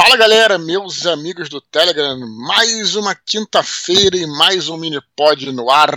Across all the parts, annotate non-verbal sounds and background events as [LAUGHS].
Fala galera, meus amigos do Telegram, mais uma quinta-feira e mais um mini pod no ar.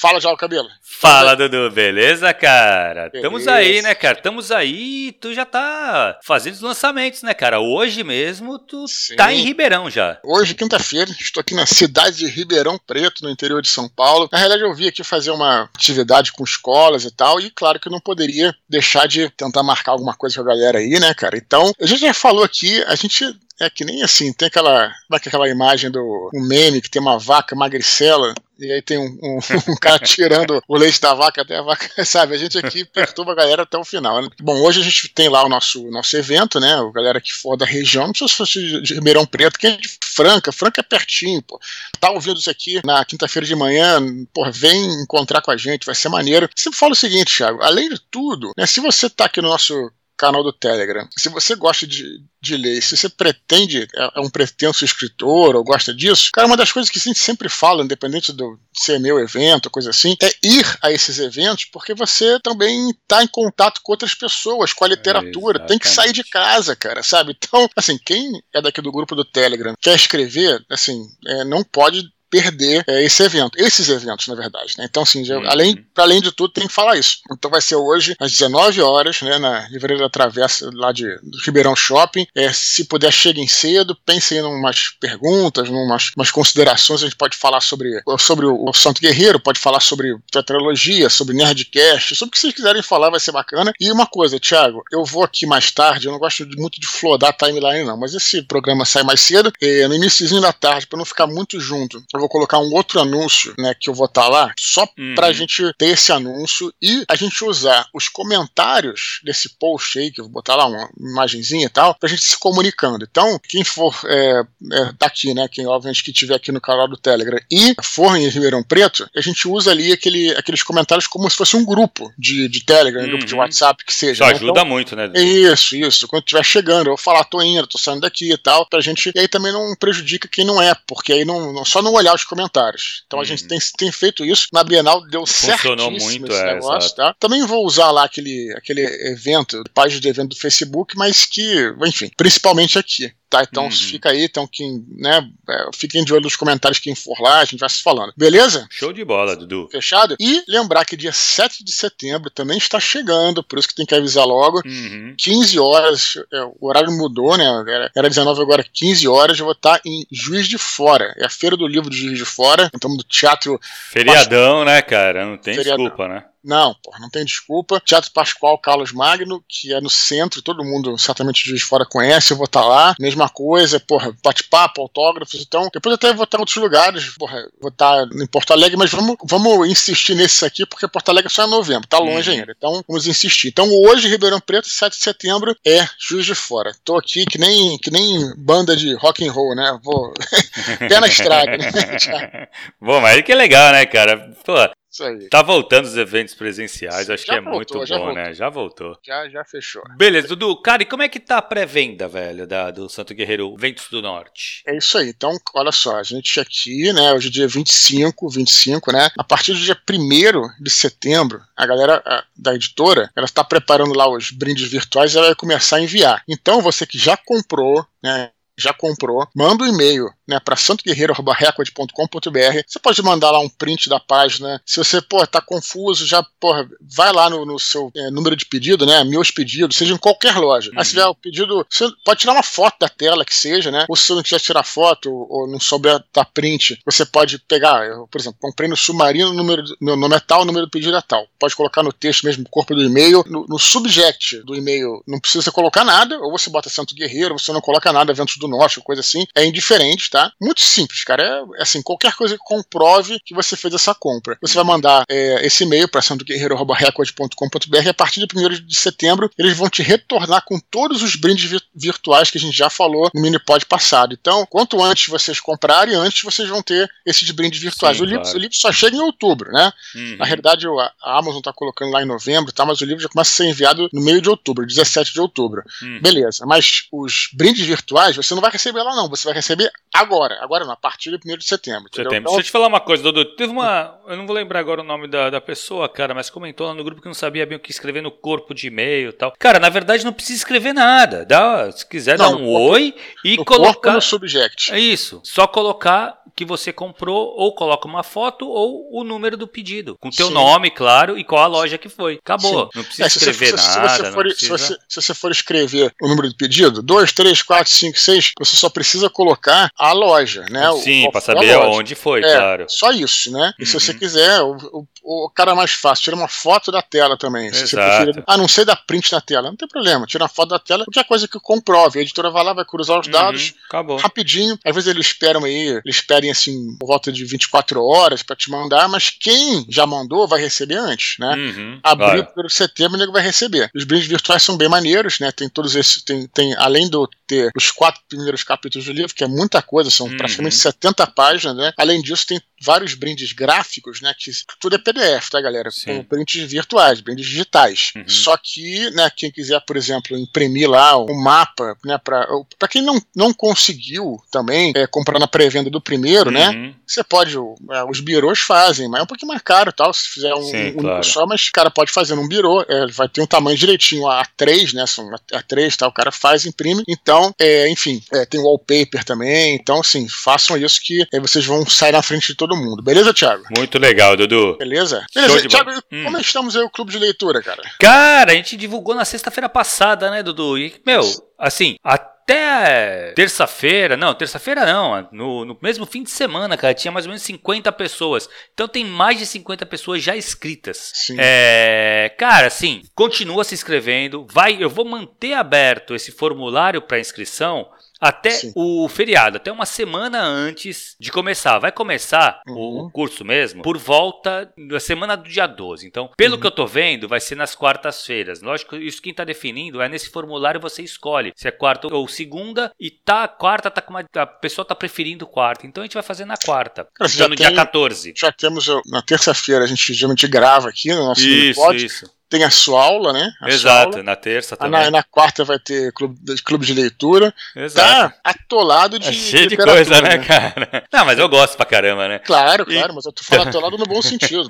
Fala, João Cabelo. Fala, Dudu, beleza, cara? Beleza. Tamo aí, né, cara? Tamo aí, tu já tá fazendo os lançamentos, né, cara? Hoje mesmo tu Sim. tá em Ribeirão já. Hoje, quinta-feira, estou aqui na cidade de Ribeirão Preto, no interior de São Paulo. Na realidade, eu vim aqui fazer uma atividade com escolas e tal, e claro que eu não poderia deixar de tentar marcar alguma coisa com a galera aí, né, cara? Então, a gente já falou aqui, a gente é que nem assim, tem aquela, aquela imagem do um meme que tem uma vaca magricela e aí tem um, um, [LAUGHS] um, cara tirando o leite da vaca até a vaca, [LAUGHS] sabe? A gente aqui perturba a galera até o final. Né? Bom, hoje a gente tem lá o nosso, nosso evento, né? O galera que for da região, não precisa fosse de Ribeirão Preto, quem é de Franca, Franca é pertinho, pô. Tá ouvindo isso aqui na quinta-feira de manhã, pô, vem encontrar com a gente, vai ser maneiro. Sempre falo o seguinte, Thiago, além de tudo, né? Se você tá aqui no nosso canal do Telegram. Se você gosta de, de ler, se você pretende, é, é um pretenso escritor ou gosta disso, cara, uma das coisas que a gente sempre fala, independente do ser meu evento, coisa assim, é ir a esses eventos porque você também está em contato com outras pessoas, com a literatura, é, tem que sair de casa, cara, sabe? Então, assim, quem é daqui do grupo do Telegram quer escrever, assim, é, não pode perder é, esse evento, esses eventos, na verdade. Né? Então, assim, já, uhum. além, além de tudo, tem que falar isso. Então vai ser hoje, às 19 horas, né, na Livraria da Travessa, lá de Ribeirão Shopping. É, se puder, cheguem cedo, pensem em umas perguntas, em umas considerações. A gente pode falar sobre, sobre o Santo Guerreiro, pode falar sobre tetralogia, sobre Nerdcast, sobre o que vocês quiserem falar, vai ser bacana. E uma coisa, Thiago, eu vou aqui mais tarde, eu não gosto muito de flodar a timeline, não, mas esse programa sai mais cedo, é, no iníciozinho da tarde, para não ficar muito junto. Eu vou colocar um outro anúncio, né, que eu vou estar tá lá, só uhum. pra gente ter esse anúncio e a gente usar os comentários desse post aí, que eu vou botar lá uma imagenzinha e tal, pra gente se comunicando. Então, quem for é, é, daqui, né, quem obviamente que tiver aqui no canal do Telegram e for em Ribeirão Preto, a gente usa ali aquele, aqueles comentários como se fosse um grupo de, de Telegram, uhum. grupo de uhum. WhatsApp, que seja. Isso né? ajuda então, muito, né? Isso, isso. Quando estiver chegando, eu vou falar, tô indo, tô saindo daqui e tal, pra gente. E aí também não prejudica quem não é, porque aí não, não só não olhar os comentários. Então a gente uhum. tem, tem feito isso. Na Bienal deu Funcionou muito esse é, negócio, tá? Também vou usar lá aquele, aquele evento, página de evento do Facebook, mas que, enfim, principalmente aqui. Tá, então uhum. fica aí, então quem, né, é, fiquem de olho nos comentários quem for lá, a gente vai se falando. Beleza? Show de bola, Dudu. Fechado? E lembrar que dia 7 de setembro também está chegando, por isso que tem que avisar logo. Uhum. 15 horas, é, o horário mudou, né? Era, era 19, agora 15 horas, eu vou estar em Juiz de Fora. É a Feira do Livro de Juiz de Fora, então do teatro. Feriadão, né, cara? Não tem Feriadão. desculpa, né? Não, porra, não tem desculpa. Teatro Pascoal Carlos Magno, que é no centro, todo mundo certamente de fora conhece, eu vou estar tá lá. Mesma coisa, porra, bate-papo, autógrafos. Então, depois até vou estar em outros lugares, porra, vou estar em Porto Alegre, mas vamos, vamos insistir nesse aqui, porque Porto Alegre é só em novembro, tá longe uhum. ainda. Então, vamos insistir. Então, hoje, Ribeirão Preto, 7 de setembro, é Juiz de Fora. Tô aqui que nem, que nem banda de rock and roll, né? Vou. [LAUGHS] Pé na estrada, né? [LAUGHS] Bom, mas que é legal, né, cara? Pô, isso aí. Tá voltando os eventos presenciais, acho já que é voltou, muito bom, né? Já voltou. Já, já fechou. Beleza, Dudu. Cara, e como é que tá a pré-venda, velho, da, do Santo Guerreiro Ventos do Norte? É isso aí. Então, olha só, a gente aqui, né, hoje é dia 25, 25, né? A partir do dia 1 de setembro, a galera a, da editora, ela está preparando lá os brindes virtuais e ela vai começar a enviar. Então, você que já comprou, né, já comprou, manda um e-mail né, para santoguerreiro.record.com.br. Você pode mandar lá um print da página. Se você pô, tá confuso, já porra, vai lá no, no seu é, número de pedido, né? Meus pedidos, seja em qualquer loja. Uhum. Aí se tiver o pedido, você pode tirar uma foto da tela que seja, né? Ou se você não quiser tirar foto ou não souber dar print, você pode pegar, eu, por exemplo, comprei no Submarino, número, meu nome é tal, o número do pedido é tal. Pode colocar no texto mesmo, corpo do e-mail, no, no subject do e-mail, não precisa colocar nada, ou você bota Santo Guerreiro, você não coloca nada, eventos do norte, coisa assim. É indiferente, tá? Muito simples, cara. É, assim, qualquer coisa que comprove que você fez essa compra. Você vai mandar é, esse e-mail para santoguerreiro.record.com.br e a partir de 1 de setembro eles vão te retornar com todos os brindes virtuais que a gente já falou no mini pod passado. Então, quanto antes vocês comprarem, antes vocês vão ter esses brindes virtuais. Sim, o, livro, claro. o, livro, só chega em outubro, né? Uhum. Na realidade, a Amazon está colocando lá em novembro, tá? mas o livro já começa a ser enviado no meio de outubro, 17 de outubro. Uhum. Beleza, mas os brindes virtuais você não vai receber lá, não. Você vai receber Agora, agora não, a partir do 1 de setembro. setembro. Então, Deixa eu te falar uma coisa, Dudu. Teve uma. Eu não vou lembrar agora o nome da, da pessoa, cara, mas comentou lá no grupo que não sabia bem o que escrever no corpo de e-mail e tal. Cara, na verdade não precisa escrever nada. Dá, se quiser não, dar um corpo, oi e no colocar. Corpo no subject. É isso. Só colocar que você comprou, ou coloca uma foto ou o número do pedido. Com teu Sim. nome, claro, e qual a loja que foi. Acabou. Sim. Não precisa é, escrever se, nada. Se você, for, precisa... se, você, se você, for, escrever o número do pedido, 2, 3, 4, 5, 6, você só precisa colocar a loja, né? Sim, para saber onde foi, é, claro. Só isso, né? E uhum. se você uhum. quiser, o, o, o, cara mais fácil, tira uma foto da tela também. Exato. Ah, não sei dar print na tela. Não tem problema, tira uma foto da tela, qualquer coisa que comprove. A editora vai lá, vai cruzar os uhum. dados Acabou. rapidinho. Às vezes eles esperam aí, eles pedem assim, volta volta de 24 horas para te mandar, mas quem já mandou vai receber antes, né? Uhum, Abril pelo setembro, o nego vai receber. Os brindes virtuais são bem maneiros, né? Tem todos esses, tem, tem além do ter os quatro primeiros capítulos do livro, que é muita coisa, são uhum. praticamente 70 páginas, né? Além disso, tem vários brindes gráficos, né? Que tudo é PDF, tá, galera? Sim. Com brindes virtuais, brindes digitais. Uhum. Só que, né, quem quiser, por exemplo, imprimir lá o um mapa, né, para quem não, não conseguiu também é, comprar na pré-venda do primeiro, né? Uhum. Você pode, é, os birôs fazem, mas é um pouquinho mais caro tal, se fizer um, Sim, um claro. só, mas o cara pode fazer num birô, é, vai ter um tamanho direitinho, A3, né? São A3, tal, o cara faz, imprime. Então, é, enfim, é, tem wallpaper também. Então, assim, façam isso que aí vocês vão sair na frente de todo mundo. Beleza, Thiago? Muito legal, Dudu. Beleza? Beleza, Thiago, hum. como estamos aí o clube de leitura, cara? Cara, a gente divulgou na sexta-feira passada, né, Dudu? E, meu, assim, até até terça-feira, não, terça-feira não, no, no, mesmo fim de semana, cara, tinha mais ou menos 50 pessoas. Então tem mais de 50 pessoas já inscritas. Sim. É, cara, assim, continua se inscrevendo. Vai, eu vou manter aberto esse formulário para inscrição até Sim. o feriado, até uma semana antes de começar. Vai começar uhum. o curso mesmo por volta da semana do dia 12. Então, pelo uhum. que eu tô vendo, vai ser nas quartas-feiras. Lógico, isso quem tá definindo é nesse formulário você escolhe se é quarta ou segunda e tá quarta tá com uma a pessoa tá preferindo quarta. Então a gente vai fazer na quarta, Cara, já no tem, dia 14. Já temos na terça-feira a gente geralmente grava aqui no nosso Isso, pod. isso tem a sua aula, né? A Exato, aula. na terça também. Na, na, quarta vai ter clube, clube de leitura. Exato. Tá atolado de. É cheio de coisa, né, cara? [LAUGHS] Não, mas eu gosto pra caramba, né? Claro, claro, e... mas eu tô falando atolado no bom [LAUGHS] sentido.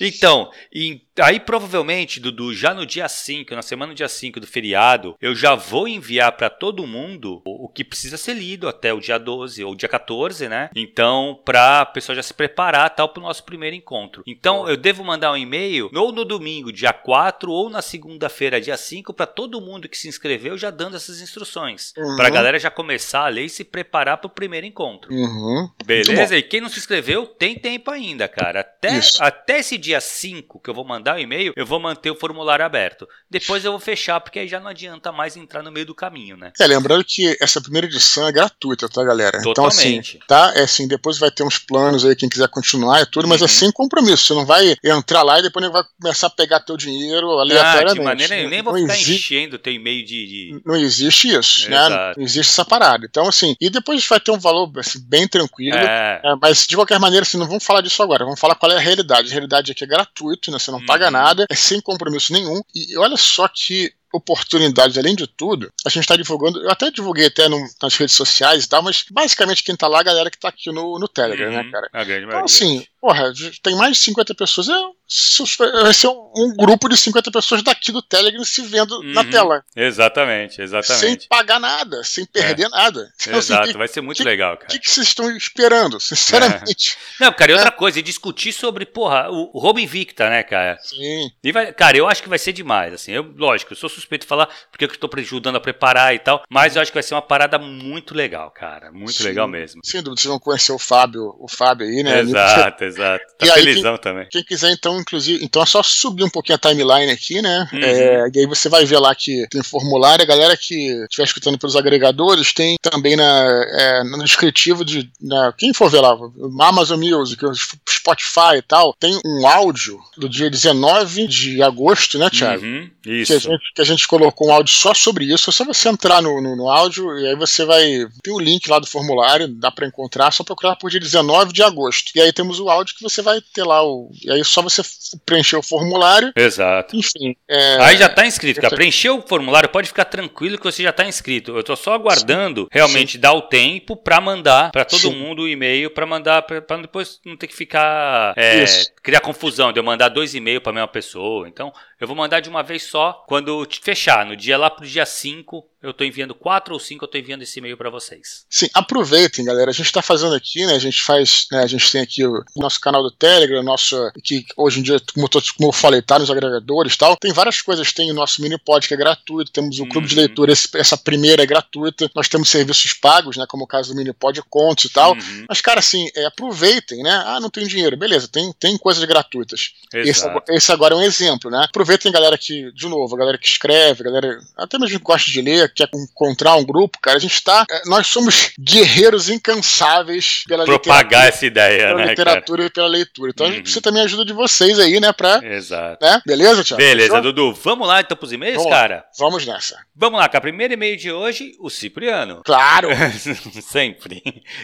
então, e aí provavelmente, Dudu, já no dia 5, na semana do dia 5 do feriado, eu já vou enviar para todo mundo o, o que precisa ser lido até o dia 12 ou dia 14, né? Então, pra pessoa já se preparar tal pro nosso primeiro encontro. Então, eu devo mandar um e-mail ou no domingo, dia 4 4 ou na segunda-feira, dia 5, para todo mundo que se inscreveu já dando essas instruções. Uhum. Para a galera já começar a ler e se preparar para o primeiro encontro. Uhum. Beleza? E quem não se inscreveu, tem tempo ainda, cara. Até, até esse dia 5 que eu vou mandar o e-mail, eu vou manter o formulário aberto. Depois eu vou fechar, porque aí já não adianta mais entrar no meio do caminho, né? É, lembrando que essa primeira edição é gratuita, tá, galera? Totalmente. Então, assim, tá? É assim, depois vai ter uns planos aí, quem quiser continuar e tudo, mas uhum. é sem compromisso. Você não vai entrar lá e depois vai começar a pegar teu dinheiro dinheiro aleatoriamente. Ah, de maneira nenhuma, nem vou ficar existe, enchendo teu e-mail de, de, Não existe isso, né? Não existe essa parada. Então, assim, e depois vai ter um valor assim, bem tranquilo. É. É, mas, de qualquer maneira, assim, não vamos falar disso agora. Vamos falar qual é a realidade. A realidade é que é gratuito, né? Você não paga uhum. nada, é sem compromisso nenhum. E olha só que oportunidades, além de tudo, a gente está divulgando, eu até divulguei até no, nas redes sociais e tal, mas basicamente quem está lá é a galera que está aqui no, no Telegram, né, uhum, né, cara? Então, assim, porra, tem mais de 50 pessoas, é, vai ser um, um, grupo de 50 pessoas daqui do Telegram se vendo uhum, na tela. Exatamente, exatamente. Sem pagar nada, sem perder é. nada. [LAUGHS] Então, assim, Exato, assim, vai ser muito que, legal, cara. O que, que, vocês estão esperando, sinceramente? É. Não, cara, e outra é. coisa, e discutir sobre, porra, o, o Robin Victa, né, cara? Sim. E vai, cara, eu acho que vai ser demais, assim, eu, lógico, eu sou suspeito de falar, porque eu estou ajudando a preparar e tal, mas eu acho que vai ser uma parada muito legal, cara, muito Sim. legal mesmo. Sem dúvida, vocês vão conhecer o Fábio, o Fábio aí, né? Exato, exato. Tá e felizão aí, quem, também. Quem quiser, então, inclusive, então é só subir um pouquinho a timeline aqui, né? Uhum. É, e aí você vai ver lá que tem formulário. A galera que estiver escutando pelos agregadores tem também na, é, no descritivo de. Na, quem for ver lá, Amazon Music, Spotify e tal, tem um áudio do dia 19 de agosto, né, Thiago? Uhum. Isso. Que a, gente, que a gente colocou um áudio só sobre isso. É só você entrar no, no, no áudio e aí você vai. Tem o link lá do formulário, dá para encontrar, só procurar por dia 19 de agosto. E aí temos o áudio áudio que você vai ter lá o. E aí é só você preencher o formulário. Exato. Enfim. É... Aí já está inscrito, cara. Preencheu o formulário, pode ficar tranquilo que você já está inscrito. Eu estou só aguardando Sim. realmente Sim. dar o tempo para mandar para todo Sim. mundo o e-mail para mandar para depois não ter que ficar é, criar confusão de eu mandar dois e-mails para a mesma pessoa. Então, eu vou mandar de uma vez só quando fechar, no dia lá pro dia 5, eu estou enviando quatro ou cinco, eu estou enviando esse e-mail para vocês. Sim, aproveitem, galera. A gente está fazendo aqui, né? A gente faz, né? A gente tem aqui o nosso canal do Telegram, nosso que hoje em dia, como, tô, como eu falei, tá nos agregadores, tal. Tem várias coisas. Tem o nosso mini pod que é gratuito. Temos o uhum. clube de uhum. leitura. Esse, essa primeira é gratuita. Nós temos serviços pagos, né? Como o caso do mini pod contos e tal. Uhum. Mas cara, assim, é, aproveitem, né? Ah, não tem dinheiro, beleza? Tem tem coisas gratuitas. Esse, esse, agora é um exemplo, né? Aproveitem, galera que de novo, a galera que escreve, a galera até mesmo que gosta de ler quer encontrar um grupo, cara, a gente tá. É, nós somos guerreiros incansáveis pela Propagar essa ideia, pela né? literatura cara? e pela leitura. Então uhum. a gente precisa também ajuda de vocês aí, né? Pra, Exato. Né? Beleza, Tiago? Beleza, Dudu. Vamos lá então pros e-mails, Vamos cara? Lá. Vamos nessa. Vamos lá, cara. Primeiro e-mail de hoje, o Cipriano. Claro! [LAUGHS] Sempre.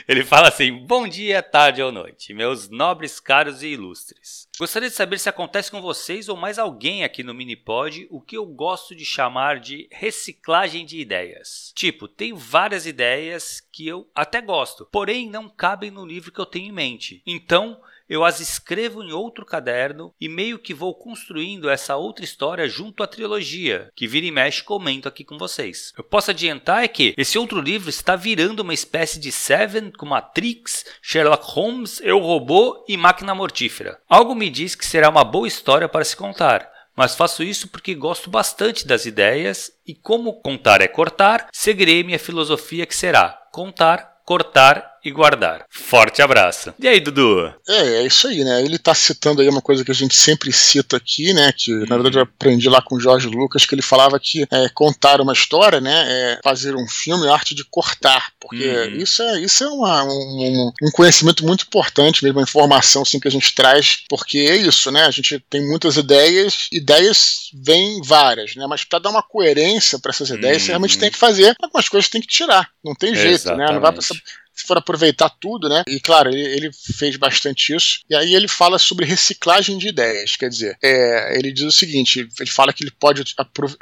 Ele fala assim: bom dia, tarde ou noite, meus nobres, caros e ilustres. Gostaria de saber se acontece com vocês ou mais alguém aqui no Minipod o que eu gosto de chamar de reciclagem de ideias. Tipo, tenho várias ideias que eu até gosto, porém não cabem no livro que eu tenho em mente. Então, eu as escrevo em outro caderno e meio que vou construindo essa outra história junto à trilogia, que vira e mexe comento aqui com vocês. Eu posso adiantar é que esse outro livro está virando uma espécie de Seven com Matrix, Sherlock Holmes, Eu Robô e Máquina Mortífera. Algo me diz que será uma boa história para se contar mas faço isso porque gosto bastante das ideias e como contar é cortar, seguirei minha filosofia que será contar, cortar e guardar. Forte abraço. E aí, Dudu? É, é isso aí, né? Ele tá citando aí uma coisa que a gente sempre cita aqui, né? Que na verdade eu aprendi lá com o Jorge Lucas, que ele falava que é, contar uma história, né? É fazer um filme é arte de cortar. Porque uhum. isso é, isso é uma, um, um, conhecimento muito importante, mesmo uma informação assim, que a gente traz, porque é isso, né? A gente tem muitas ideias, ideias vêm várias, né? Mas para dar uma coerência para essas ideias, uhum. você realmente tem que fazer, algumas coisas tem que tirar. Não tem jeito, Exatamente. né? Não vai passar se for aproveitar tudo, né? E claro, ele, ele, fez bastante isso. E aí ele fala sobre reciclagem de ideias. Quer dizer, é, ele diz o seguinte: ele fala que ele pode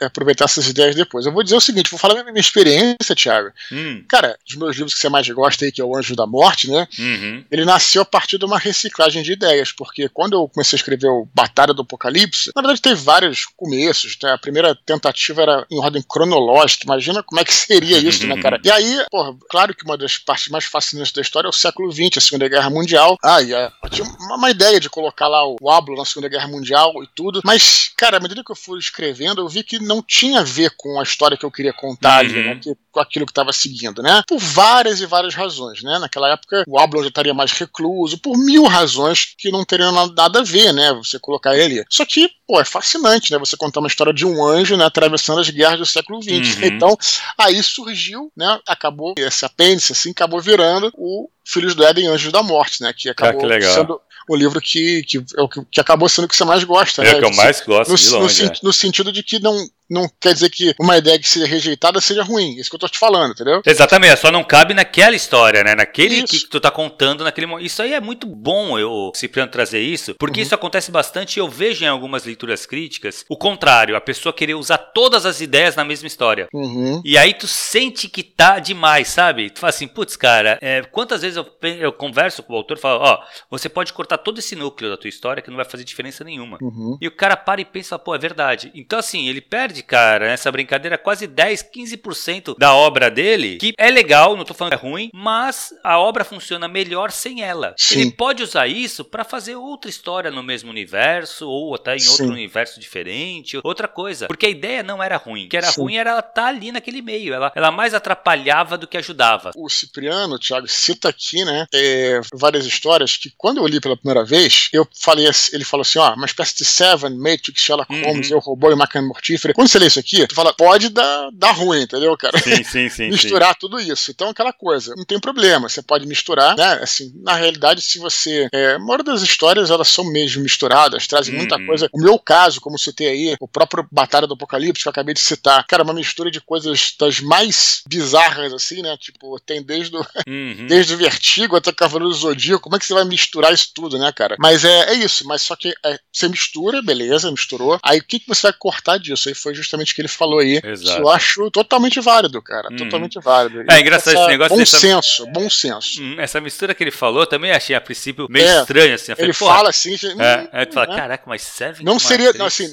aproveitar essas ideias depois. Eu vou dizer o seguinte: vou falar a minha experiência, Thiago. Hum. Cara, os meus livros que você mais gosta aí, que é O Anjo da Morte, né? Uhum. Ele nasceu a partir de uma reciclagem de ideias, porque quando eu comecei a escrever o Batalha do Apocalipse, na verdade teve vários começos. Né? A primeira tentativa era em ordem cronológica. Imagina como é que [LAUGHS] seria isso, né, cara? E aí, porra, claro que uma das partes mais fascinante da história é o século XX, a Segunda Guerra Mundial. Ah, e a, eu tinha uma, uma, ideia de colocar lá o Ablo na Segunda Guerra Mundial e tudo, mas, cara, à medida que eu fui escrevendo, eu vi que não tinha a ver com a história que eu queria contar uhum. ali, né, que, com aquilo que estava seguindo, né? Por várias e várias razões, né? Naquela época, o Ablo já estaria mais recluso, por mil razões que não teriam nada a ver, né? Você colocar ele. Só que, pô, é fascinante, né? Você contar uma história de um anjo, né? Atravessando as guerras do século XX. Uhum. Então, aí surgiu, né? Acabou esse apêndice, assim, acabou virando o Filhos do Éden Anjos da Morte, né? Que acabou ah, que sendo o livro que, que, é que, que, acabou sendo o que você mais gosta. É né? o que eu mais gosto, no, de longe, no, é. no sentido de que não, não quer dizer que uma ideia que seja rejeitada seja ruim. Isso que eu tô te falando, entendeu? Exatamente, só não cabe naquela história, né? Naquele que, que tu tá contando naquele momento. Isso aí é muito bom eu, Cipriano, trazer isso, porque uhum. isso acontece bastante e eu vejo em algumas leituras críticas o contrário, a pessoa querer usar todas as ideias na mesma história. Uhum. E aí tu sente que tá demais, sabe? Tu fala assim, putz, cara, é, quantas vezes eu, eu converso com o autor e falo, ó, você pode cortar todo esse núcleo da tua história que não vai fazer diferença nenhuma. Uhum. E o cara para e pensa, pô, é verdade. Então, assim, ele perde, cara, nessa brincadeira quase 10, 15% da obra dele, que é legal, não tô falando que é ruim, mas a obra funciona melhor sem ela. Sim. Ele pode usar isso para fazer outra história no mesmo universo, ou até em outro Sim. universo diferente, outra coisa. Porque a ideia não era ruim. O que era Sim. ruim era ela estar tá ali naquele meio. Ela, ela mais atrapalhava do que ajudava. O Cipriano, Thiago, cita aqui, né, é, várias histórias que quando eu li pela primeira vez, eu falei, ele falou assim, ó, uma espécie de Seven, Matrix, Sherlock uhum. Holmes, Eu Robô e Máquina Mortífera. Quando você lê isso aqui, tu fala, pode dar, dar ruim, entendeu, cara? Sim, sim, sim. misturar sim. tudo isso. Então, aquela coisa, não tem problema, você pode misturar, né? Assim, na realidade, se você. É, a maioria das histórias, elas são mesmo misturadas, trazem muita uhum. coisa. O meu caso, como citei aí, o próprio Batalha do Apocalipse, que eu acabei de citar, cara, uma mistura de coisas das mais bizarras, assim, né? Tipo, tem desde o, uhum. [LAUGHS] desde o Vertigo até Cavaleiro do Zodíaco, como é que você vai misturar isso tudo, né, cara? Mas é, é isso, mas só que é, você mistura, beleza, misturou. Aí o que, que você vai cortar disso? Aí foi justamente o que ele falou aí. Exato. Que eu acho totalmente válido, cara. Uhum. Totalmente válido. É engraçado esse negócio. Bom dessa... senso, bom senso. Hum, essa mistura que ele falou também achei a princípio meio é, estranho, assim. Falei, ele fala assim. É, aí tu fala, né? caraca, mas serve Não seria, assim,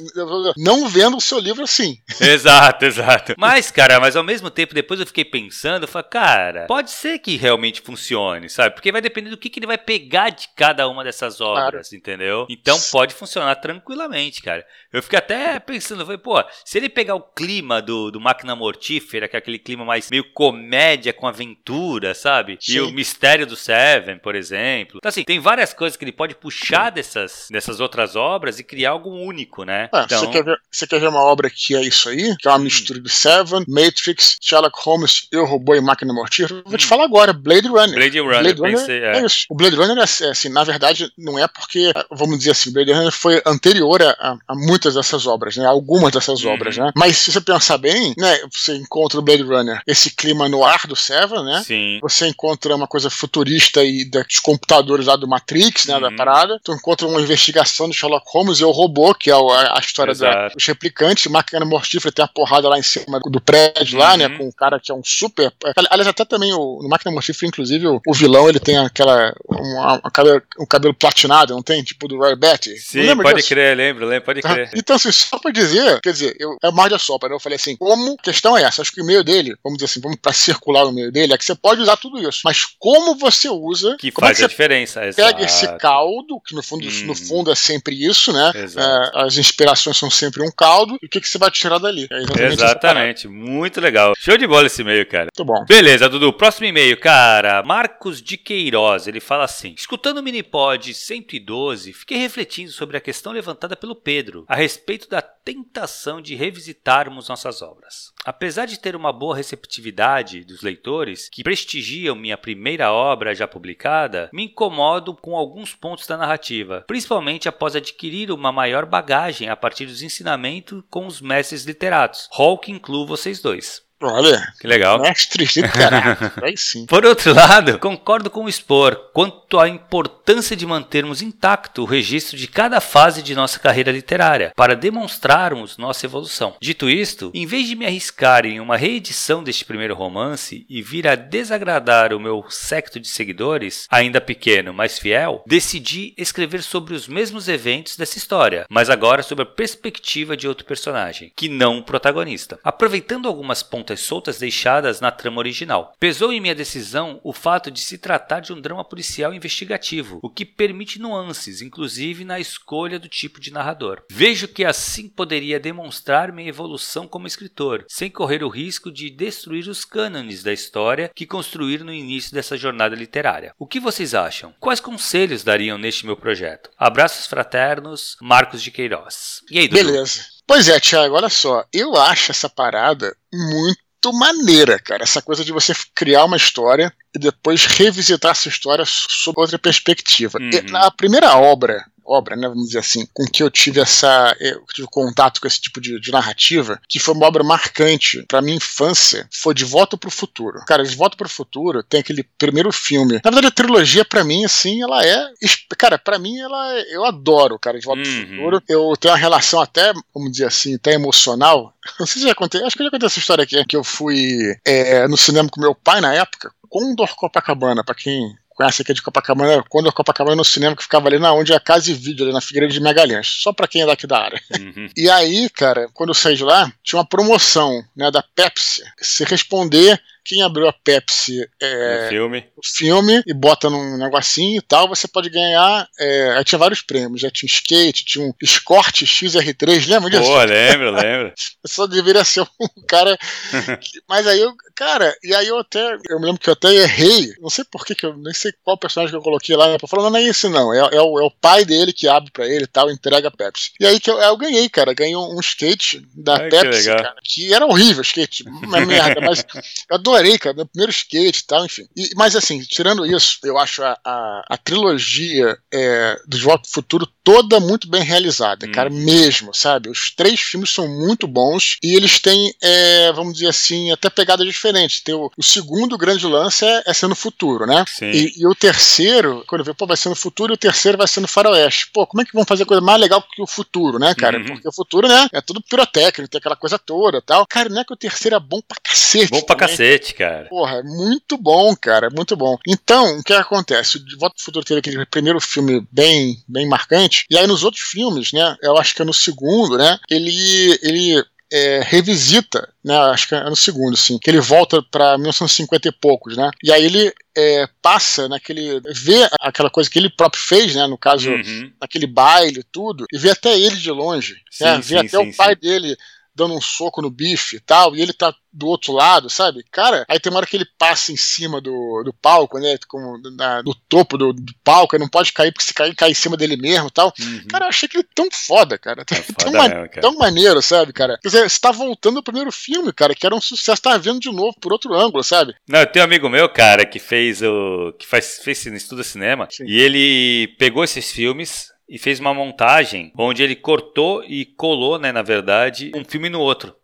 não vendo o seu livro assim. Exato, exato. Mas, cara, mas ao mesmo tempo, depois eu fiquei pensando, eu falei, cara, pode ser que realmente funcione, sabe? Porque vai depender do que, que ele vai pegar de cada uma dessas obras, claro. entendeu? Então pode funcionar tranquilamente, cara. Eu fiquei até pensando, eu falei, pô, se ele pegar o clima do, do Máquina Mortífera, que é aquele clima mais meio comédia com aventura, sabe? Sim. E o mistério do Seven, por exemplo. Então, assim, tem várias coisas que ele pode puxar dessas, dessas outras obras e criar algo único, né? Ah, então... você, quer ver, você quer ver uma obra que é isso aí? Que é uma hum. mistura do Seven, Matrix, Sherlock Holmes, Eu, Robô e Máquina Mortífera? Vou te falar agora, Blade Runner. Blade Runner, Blade Runner pensei, é. é. isso. O Blade Runner, é, assim, na verdade, não é porque, vamos dizer assim, Blade Runner foi anterior a, a muitas dessas obras, né? Algumas dessas uhum. obras, né? Mas se você pensar bem, né? Você encontra o Blade Runner, esse clima no ar do Seven, né? Sim. Você encontra uma coisa futurista e dos computadores lá do Matrix, né? Uhum. Da parada. Tu encontra uma investigação do Sherlock Holmes e o robô, que é a, a história da, dos replicantes. Máquina Mortífera tem a porrada lá em cima do prédio uhum. lá, né? Com um cara que é um super. Aliás, até também o, no Máquina Mortífera, inclusive, o, o vilão ele tem aquela. Um, cabelo, um cabelo platinado, não tem? Tipo do Roy Betty. Sim, pode disso? crer, lembro, lembro, pode crer. Então, assim, só pra dizer, quer dizer, eu, é mais de sopa, né? Eu falei assim, como, a questão é essa, acho que o meio dele, vamos dizer assim, vamos pra circular o meio dele, é que você pode usar tudo isso, mas como você usa... Que é faz é a diferença, Pega esse caldo, que no fundo, hum. no fundo é sempre isso, né? É, as inspirações são sempre um caldo, e o que, que você vai tirar dali? É exatamente, exatamente. muito legal. Show de bola esse e-mail, cara. Muito bom. Beleza, Dudu, próximo e-mail, cara, Marcos de Queiroz, ele fala assim, escutando o Minipod 112, fiquei refletindo sobre a questão levantada pelo Pedro, a respeito da tentação de revisitarmos nossas obras. Apesar de ter uma boa receptividade dos leitores, que prestigiam minha primeira obra já publicada, me incomodo com alguns pontos da narrativa, principalmente após adquirir uma maior bagagem a partir dos ensinamentos com os mestres literatos, que incluo vocês dois. Olha. Que legal. Mestre caralho. [LAUGHS] Aí sim. Por outro lado, concordo com o Spor quanto à importância de mantermos intacto o registro de cada fase de nossa carreira literária, para demonstrarmos nossa evolução. Dito isto, em vez de me arriscar em uma reedição deste primeiro romance e vir a desagradar o meu secto de seguidores, ainda pequeno, mas fiel, decidi escrever sobre os mesmos eventos dessa história, mas agora sob a perspectiva de outro personagem, que não o protagonista. Aproveitando algumas pontas pontas soltas deixadas na trama original. Pesou em minha decisão o fato de se tratar de um drama policial investigativo, o que permite nuances, inclusive na escolha do tipo de narrador. Vejo que assim poderia demonstrar minha evolução como escritor, sem correr o risco de destruir os cânones da história que construí no início dessa jornada literária. O que vocês acham? Quais conselhos dariam neste meu projeto? Abraços fraternos, Marcos de Queiroz. E aí, Dudu? Beleza. Pois é, Thiago, olha só. Eu acho essa parada muito maneira, cara. Essa coisa de você criar uma história e depois revisitar essa história sob outra perspectiva. Uhum. A primeira obra obra, né, vamos dizer assim, com que eu tive essa eu tive contato com esse tipo de, de narrativa, que foi uma obra marcante para minha infância, foi De Volta para o Futuro. Cara, De Volta para o Futuro tem aquele primeiro filme. Na verdade, a trilogia para mim assim, ela é, cara, para mim ela é, eu adoro, cara, De Volta uhum. para o Futuro. Eu tenho uma relação até, vamos dizer assim, até emocional. [LAUGHS] Não sei se já contei, acho que eu já contei essa história aqui, que eu fui é, no cinema com meu pai na época, Condor Copacabana, para quem conhece aqui de Copacabana, quando a Copacabana no cinema que ficava ali na onde é a Casa e Vídeo, ali na Figueiredo de Megalhães, só para quem é daqui da área. Uhum. E aí, cara, quando eu saí de lá, tinha uma promoção, né, da Pepsi, se responder quem abriu a Pepsi é, filme. o filme e bota num negocinho e tal, você pode ganhar. É, aí tinha vários prêmios, já tinha skate, tinha um Escort XR3, lembra disso? Pô, lembro, lembro. [LAUGHS] Só deveria ser um cara. [LAUGHS] que- mas aí eu, cara, e aí eu até. Eu me lembro que eu até errei. Não sei por que, que eu nem sei qual personagem que eu coloquei lá. Eu falei, não, não é esse não. É, é o, é o pai dele que abre pra ele e tal, entrega a Pepsi. E aí que eu, eu ganhei, cara. Ganhei um, um skate da Ai, que Pepsi, legal. cara. Que era horrível o skate. Uma merda, mas [LAUGHS] eu adorei, cara. Meu primeiro skate e tal, enfim. E- mas assim, tirando isso, eu acho a, a, a trilogia é, do pro Futuro toda muito bem realizada, Hum. cara, mesmo, sabe? Os três filmes são muito bons e eles têm, é, vamos dizer assim, até pegadas diferentes. Tem o, o segundo grande lance é, é ser no futuro, né? Sim. E, e o terceiro, quando eu vi, pô, vai ser no futuro e o terceiro vai ser no faroeste. Pô, como é que vão fazer coisa mais legal que o futuro, né, cara? Uhum. Porque o futuro, né, é tudo pirotécnico, tem aquela coisa toda tal. Cara, não é que o terceiro é bom pra cacete. Bom pra também. cacete, cara. Porra, é muito bom, cara, muito bom. Então, o que acontece? O De Volta pro Futuro teve aquele primeiro filme bem, bem marcante, e aí nos outros filmes, né, eu acho que é no segundo, né, ele, ele é, revisita, né, acho que é no segundo, sim, que ele volta pra 1950 e poucos, né, e aí ele é, passa naquele, vê aquela coisa que ele próprio fez, né, no caso, Uhum. naquele baile e tudo, e vê até ele de longe, Sim, né, sim, vê até sim, o pai dele dando um soco no bife e tal, e ele tá do outro lado, sabe? Cara, aí tem uma hora que ele passa em cima do, do palco, né? Como na- do topo do, do palco, ele não pode cair, porque se cair, cai em cima dele mesmo e tal. Uhum. Cara, eu achei que ele tão foda, cara. É tão, foda mesmo, cara. tão maneiro, sabe, cara? Quer dizer, você tá voltando ao primeiro filme, cara, que era um sucesso, tá vendo de novo por outro ângulo, sabe? Não, eu tenho um amigo meu, cara, que fez o. que faz, fez estuda cinema. Sim. E ele pegou esses filmes e fez uma montagem onde ele cortou e colou, né, na verdade, um filme no outro.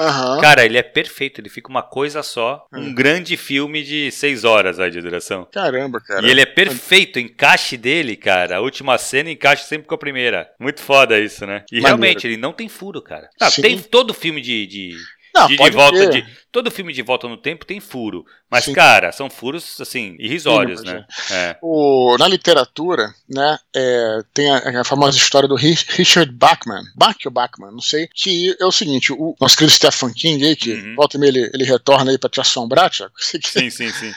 Aham. Cara, ele é perfeito, ele fica uma coisa só. Um Hum. grande filme de seis horas aí de duração. Caramba, cara. E ele é perfeito, o encaixe dele, cara. A última cena encaixa sempre com a primeira. Muito foda isso, né? E Maneiro. realmente, ele não tem furo, cara. Ah, tem todo filme de. de... Não, de, de volta ter. de todo filme de volta no tempo tem furo mas Sim. cara são furos assim irrisórios Mínimos, né é. O, na literatura, né, é, tem a, a famosa história do Ri- Richard Bachman, Bach ou Bachman, não sei, que é o seguinte, o nosso querido Stephen King aí, que Uhum. volta e meia ele, ele retorna aí pra te assombrar, Thiago, [LAUGHS] sim sim sim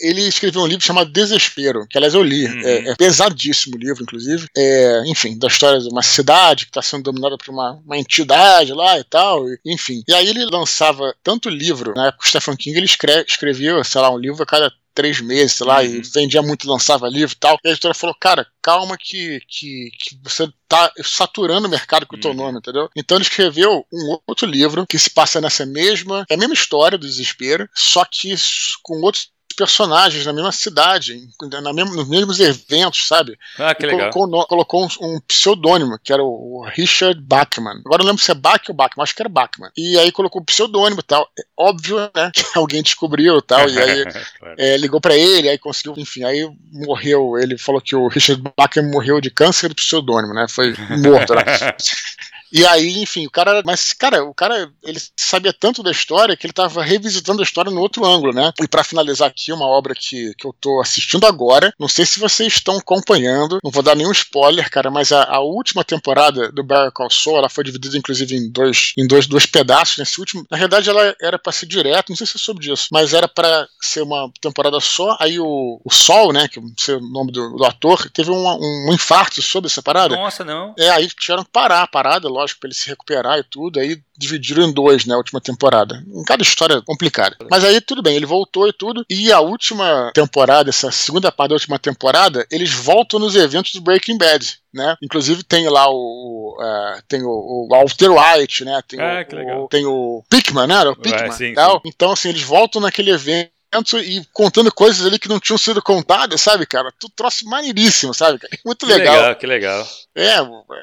ele escreveu um livro chamado Desespero, que aliás eu li, Uhum. é, é pesadíssimo o livro, inclusive, é, enfim, da história de uma cidade que está sendo dominada por uma, uma entidade lá e tal, e- enfim. E aí ele lançava tanto livro, na época o Stephen King ele escre- escrevia, sei lá, um livro a cada três meses, sei lá, Uhum. e vendia muito, lançava livro e tal. E a editora falou, cara, calma que, que, que você tá saturando o mercado com o teu Uhum. nome, entendeu? Então ele escreveu um outro livro que se passa nessa mesma, é a mesma história do desespero, só que com outros personagens na mesma cidade, na mesma- nos mesmos eventos, sabe? ah que E legal Colocou, colocou um, um pseudônimo, que era o, Richard Bachman. Agora eu não lembro se é Bach ou Bachman, acho que era Bachman. E aí colocou o pseudônimo e tal. É óbvio, né, que [LAUGHS] alguém descobriu e tal, e aí [LAUGHS] Claro. é, ligou pra ele, aí conseguiu, enfim, aí morreu. Ele falou que o Richard Bachman morreu de câncer do pseudônimo, né? Foi morto, né? [LAUGHS] E aí, enfim, o cara. Mas, cara, o cara, ele sabia tanto da história que ele tava revisitando a história no outro ângulo, né? E pra finalizar aqui, uma obra que, que eu tô assistindo agora. Não sei se vocês estão acompanhando, não vou dar nenhum spoiler, cara, mas a, a última temporada do Better Call Saul, ela foi dividida, inclusive, em dois, em dois, dois pedaços. Nesse último, na realidade, ela era pra ser direto, não sei se você soube disso, mas era pra ser uma temporada só. Aí o, o Sol, né, que é o nome do, do ator, teve um, um infarto sobre essa parada. nossa não É, aí tiveram que parar a parada, lógico, pra ele se recuperar e tudo. Aí dividiram em dois, né, a última temporada. Em cada história complicada. Mas aí tudo bem, ele voltou e tudo. E a última temporada, essa segunda parte da última temporada, eles voltam nos eventos do Breaking Bad. Né? Inclusive tem lá o, é, tem o, o Walter White, né? Tem, Ah, o, que legal. o- tem o Pickman, né? O Pickman, sim, tal. Então assim eles voltam naquele evento e contando coisas ali que não tinham sido contadas, sabe, cara? Tu troço maneiríssimo, sabe? cara? [LAUGHS] Muito que legal. legal que legal É, é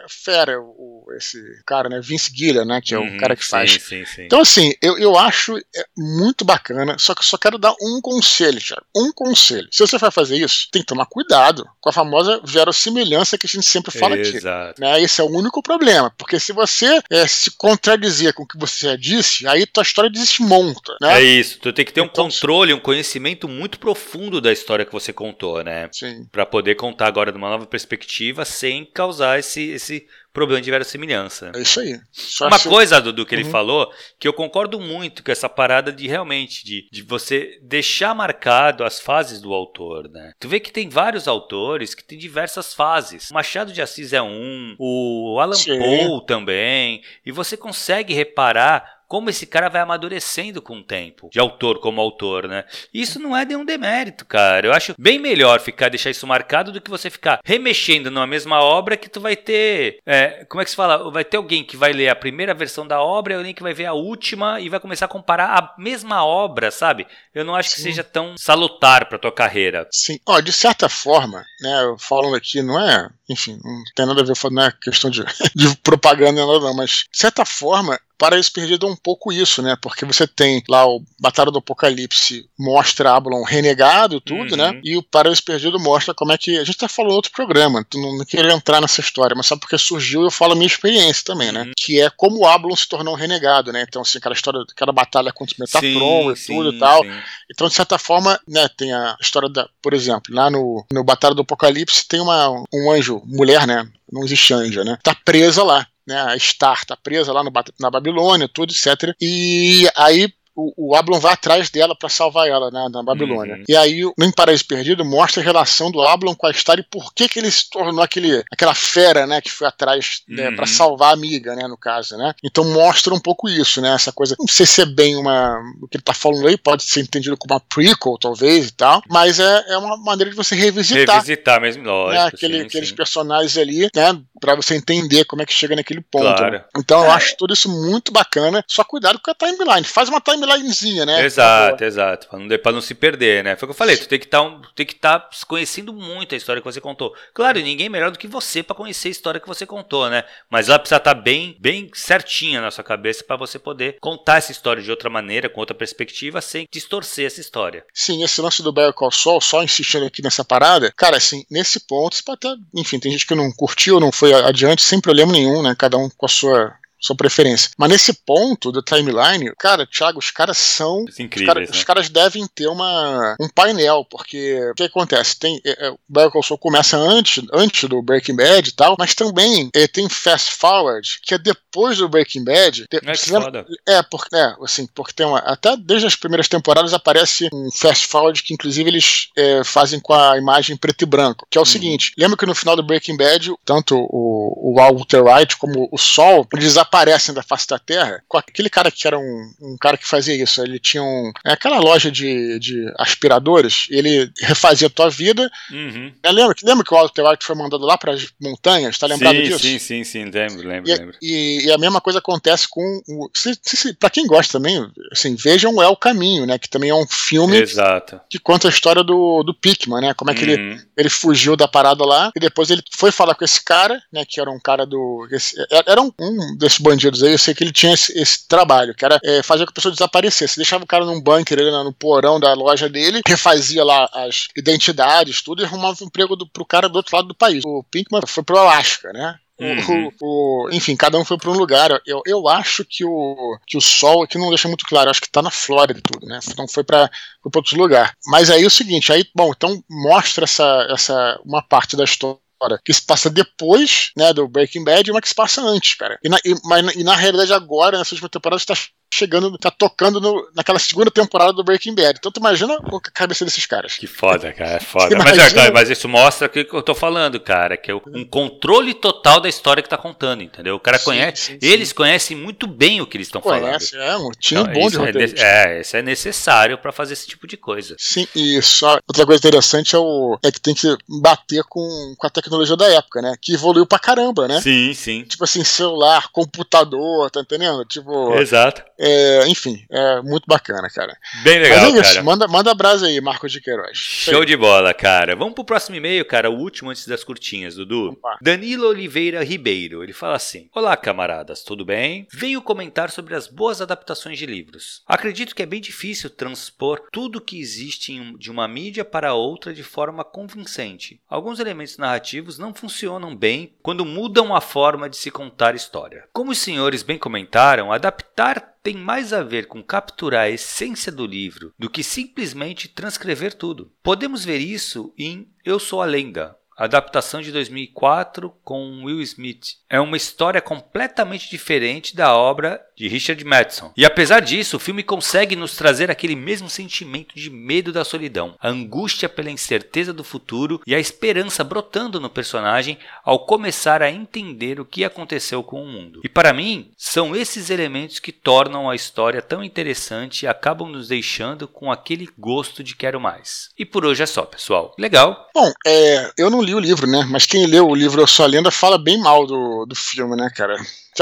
fera, o, esse cara, né? Vince Gillian, né? Que é Uhum, o cara que sim, faz. sim sim Então, assim, eu, eu acho é, muito bacana, só que eu só quero dar um conselho, Thiago. Um conselho. Se você vai fazer isso, tem que tomar cuidado com a famosa verossimilhança que a gente sempre fala aqui. exato Né? Esse é o único problema, porque se você é, se contradizer com o que você já disse, aí tua história desmonta, né? É isso, tu tem que ter um Então, controle, um um conhecimento muito profundo da história que você contou, né? Sim. Para poder contar agora de uma nova perspectiva sem causar esse, esse problema de verossimilhança. É isso aí. Só Uma assim... coisa, do que uhum. ele falou, que eu concordo muito com essa parada de realmente, de, de você deixar marcado as fases do autor, né? Tu vê que tem vários autores que tem diversas fases. O Machado de Assis é um, o Alan Sim. Poe também, e você consegue reparar como esse cara vai amadurecendo com o tempo, de autor como autor, né? Isso não é de um demérito, cara. Eu acho bem melhor ficar deixar isso marcado do que você ficar remexendo numa mesma obra que tu vai ter, é, como é que se fala? Vai ter alguém que vai ler a primeira versão da obra e alguém que vai ver a última e vai começar a comparar a mesma obra, sabe? Eu não acho Sim. que seja tão salutar para tua carreira. Sim, ó, de certa forma, né, falando aqui, não é, enfim, não tem nada a ver, não é questão de, [LAUGHS] de propaganda, não, mas de certa forma, Paraíso Perdido é um pouco isso, né? Porque você tem lá o Batalha do Apocalipse mostra Ablon renegado tudo, né? uhum. né? E o Paraíso Perdido mostra como é que. A gente tá falando outro programa, tu não, não queria entrar nessa história, mas sabe porque surgiu eu falo a minha experiência também, né? uhum. Que é como o Ablon se tornou um renegado, né? Então, assim, aquela história, aquela batalha contra o Metatron sim, e tudo sim, e tal. Sim. Então, de certa forma, né, tem a história da. Por exemplo, lá no, no Batalha do Apocalipse tem uma, um anjo, mulher, né? Não existe anja, né? Tá presa lá né, a Star tá presa lá no, na Babilônia, tudo, etc. E aí o, o Ablon vai atrás dela para salvar ela né, na Babilônia. Uhum. E aí, no Paraíso Perdido, mostra a relação do Ablon com a Star e por que, que ele se tornou aquele, aquela fera, né, que foi atrás né, uhum. para salvar a amiga, né, no caso, né. Então mostra um pouco isso, né, essa coisa. Não sei se é bem uma. O que ele tá falando aí pode ser entendido como uma prequel, talvez e tal, mas é, é uma maneira de você revisitar. Revisitar mesmo, lógico. Né, aquele, sim, aqueles sim. personagens ali, né, para você entender como é que chega naquele ponto. Claro. Então eu é. acho tudo isso muito bacana. Só cuidado com a timeline. Faz uma timelinezinha, né? Exato, exato. Pra não, pra não se perder, né? Foi o que eu falei, tu tem que estar tá, tem que estar tá conhecendo muito a história que você contou. Claro, ninguém melhor do que você para conhecer a história que você contou, né? Mas ela precisa estar tá bem, bem certinha na sua cabeça para você poder contar essa história de outra maneira, com outra perspectiva, sem distorcer essa história. Sim, esse lance do Better Call Saul, só insistindo aqui nessa parada, cara, assim, nesse ponto, você pode até, enfim, tem gente que não curtiu, não foi adiante, sem problema nenhum, né? Cada um com a sua sua preferência. Mas nesse ponto do timeline, cara, Thiago, os caras são. Incríveis, os, cara, né? os, caras devem ter uma, um painel, porque o que acontece? Tem, é, é, o Better Saul começa antes, antes do Breaking Bad e tal, mas também é, tem Fast Forward, que é depois do Breaking Bad. É, precisa, é, porque, é, assim, porque tem uma. Até desde as primeiras temporadas aparece um Fast Forward que, inclusive, eles é, fazem com a imagem preto e branco. Que é o hum. seguinte: lembra que no final do Breaking Bad, tanto o, o Walter White como o Sol, eles desaparecem da face da Terra, com aquele cara que era um, um cara que fazia isso, ele tinha um, é aquela loja de, de aspiradores, ele refazia a tua vida. Uhum. É, lembra, lembra que o Walter White foi mandado lá para as montanhas? Tá lembrado sim, disso? Sim, sim, sim, lembro, lembro. E, lembro. E, e, a mesma coisa acontece com. O, se, se, pra quem gosta também, assim, vejam É o Caminho, né? Que também é um filme Exato. que conta a história do, do Pikman, né? Como é que uhum. ele, ele fugiu da parada lá e depois ele foi falar com esse cara, né? Que era um cara do. Esse, era um, um desses bandidos aí, eu sei que ele tinha esse, esse trabalho, que era é, fazer com que a pessoa desaparecesse. Deixava o cara num bunker ali no porão da loja dele, refazia lá as identidades, tudo, e arrumava um emprego do, pro cara do outro lado do país. O Pinkman foi pro Alasca, né? Uhum. O, o, enfim, cada um foi para um lugar. Eu, eu acho que o, que o Sol aqui não deixa muito claro. Acho que está na Flórida tudo, né? Não foi para outros lugares. Mas aí é o seguinte, aí, bom, então mostra essa, essa uma parte da história que se passa depois, né, do Breaking Bad e uma que se passa antes, cara. E na, e, mas, e na realidade agora, nessa última temporada, está chegando, tá tocando no, naquela segunda temporada do Breaking Bad. Então tu imagina a cabeça desses caras. Que foda, cara, é foda. [LAUGHS] Mas, é, mas, isso mostra o que eu tô falando, cara, que é um controle total da história que tá contando, entendeu? O cara sim, conhece, sim, sim. eles conhecem muito bem o que eles estão falando. É, um time então, bom de é roteiro. É, é, isso é necessário para fazer esse tipo de coisa. Sim, e só outra coisa interessante é o é que tem que bater com, com a tecnologia da época, né? Que evoluiu pra caramba, né? Sim, sim. Tipo assim, celular, computador, tá entendendo? Tipo, Exato. É, enfim, é muito bacana, cara. Bem legal, Mas é isso, cara. Manda, manda brasa aí, Marcos de Queiroz. Show de bola, cara. Vamos pro próximo e-mail, cara, o último antes das curtinhas, Dudu. Opa. Danilo Oliveira Ribeiro, ele fala assim: Olá, camaradas, tudo bem? Venho comentar sobre as boas adaptações de livros. Acredito que é bem difícil transpor tudo que existe de uma mídia para outra de forma convincente. Alguns elementos narrativos não funcionam bem quando mudam a forma de se contar história. Como os senhores bem comentaram, adaptar tem mais a ver com capturar a essência do livro do que simplesmente transcrever tudo. Podemos ver isso em Eu Sou a Lenda, adaptação de 2004 com Will Smith. É uma história completamente diferente da obra de Richard Madison. E apesar disso, o filme consegue nos trazer aquele mesmo sentimento de medo da solidão, a angústia pela incerteza do futuro e a esperança brotando no personagem ao começar a entender o que aconteceu com o mundo. E para mim, são esses elementos que tornam a história tão interessante e acabam nos deixando com aquele gosto de quero mais. E por hoje é só, pessoal. Legal? Bom, é, eu não li o livro, né? Mas quem leu o livro a Lenda fala bem mal do, do filme, né, cara?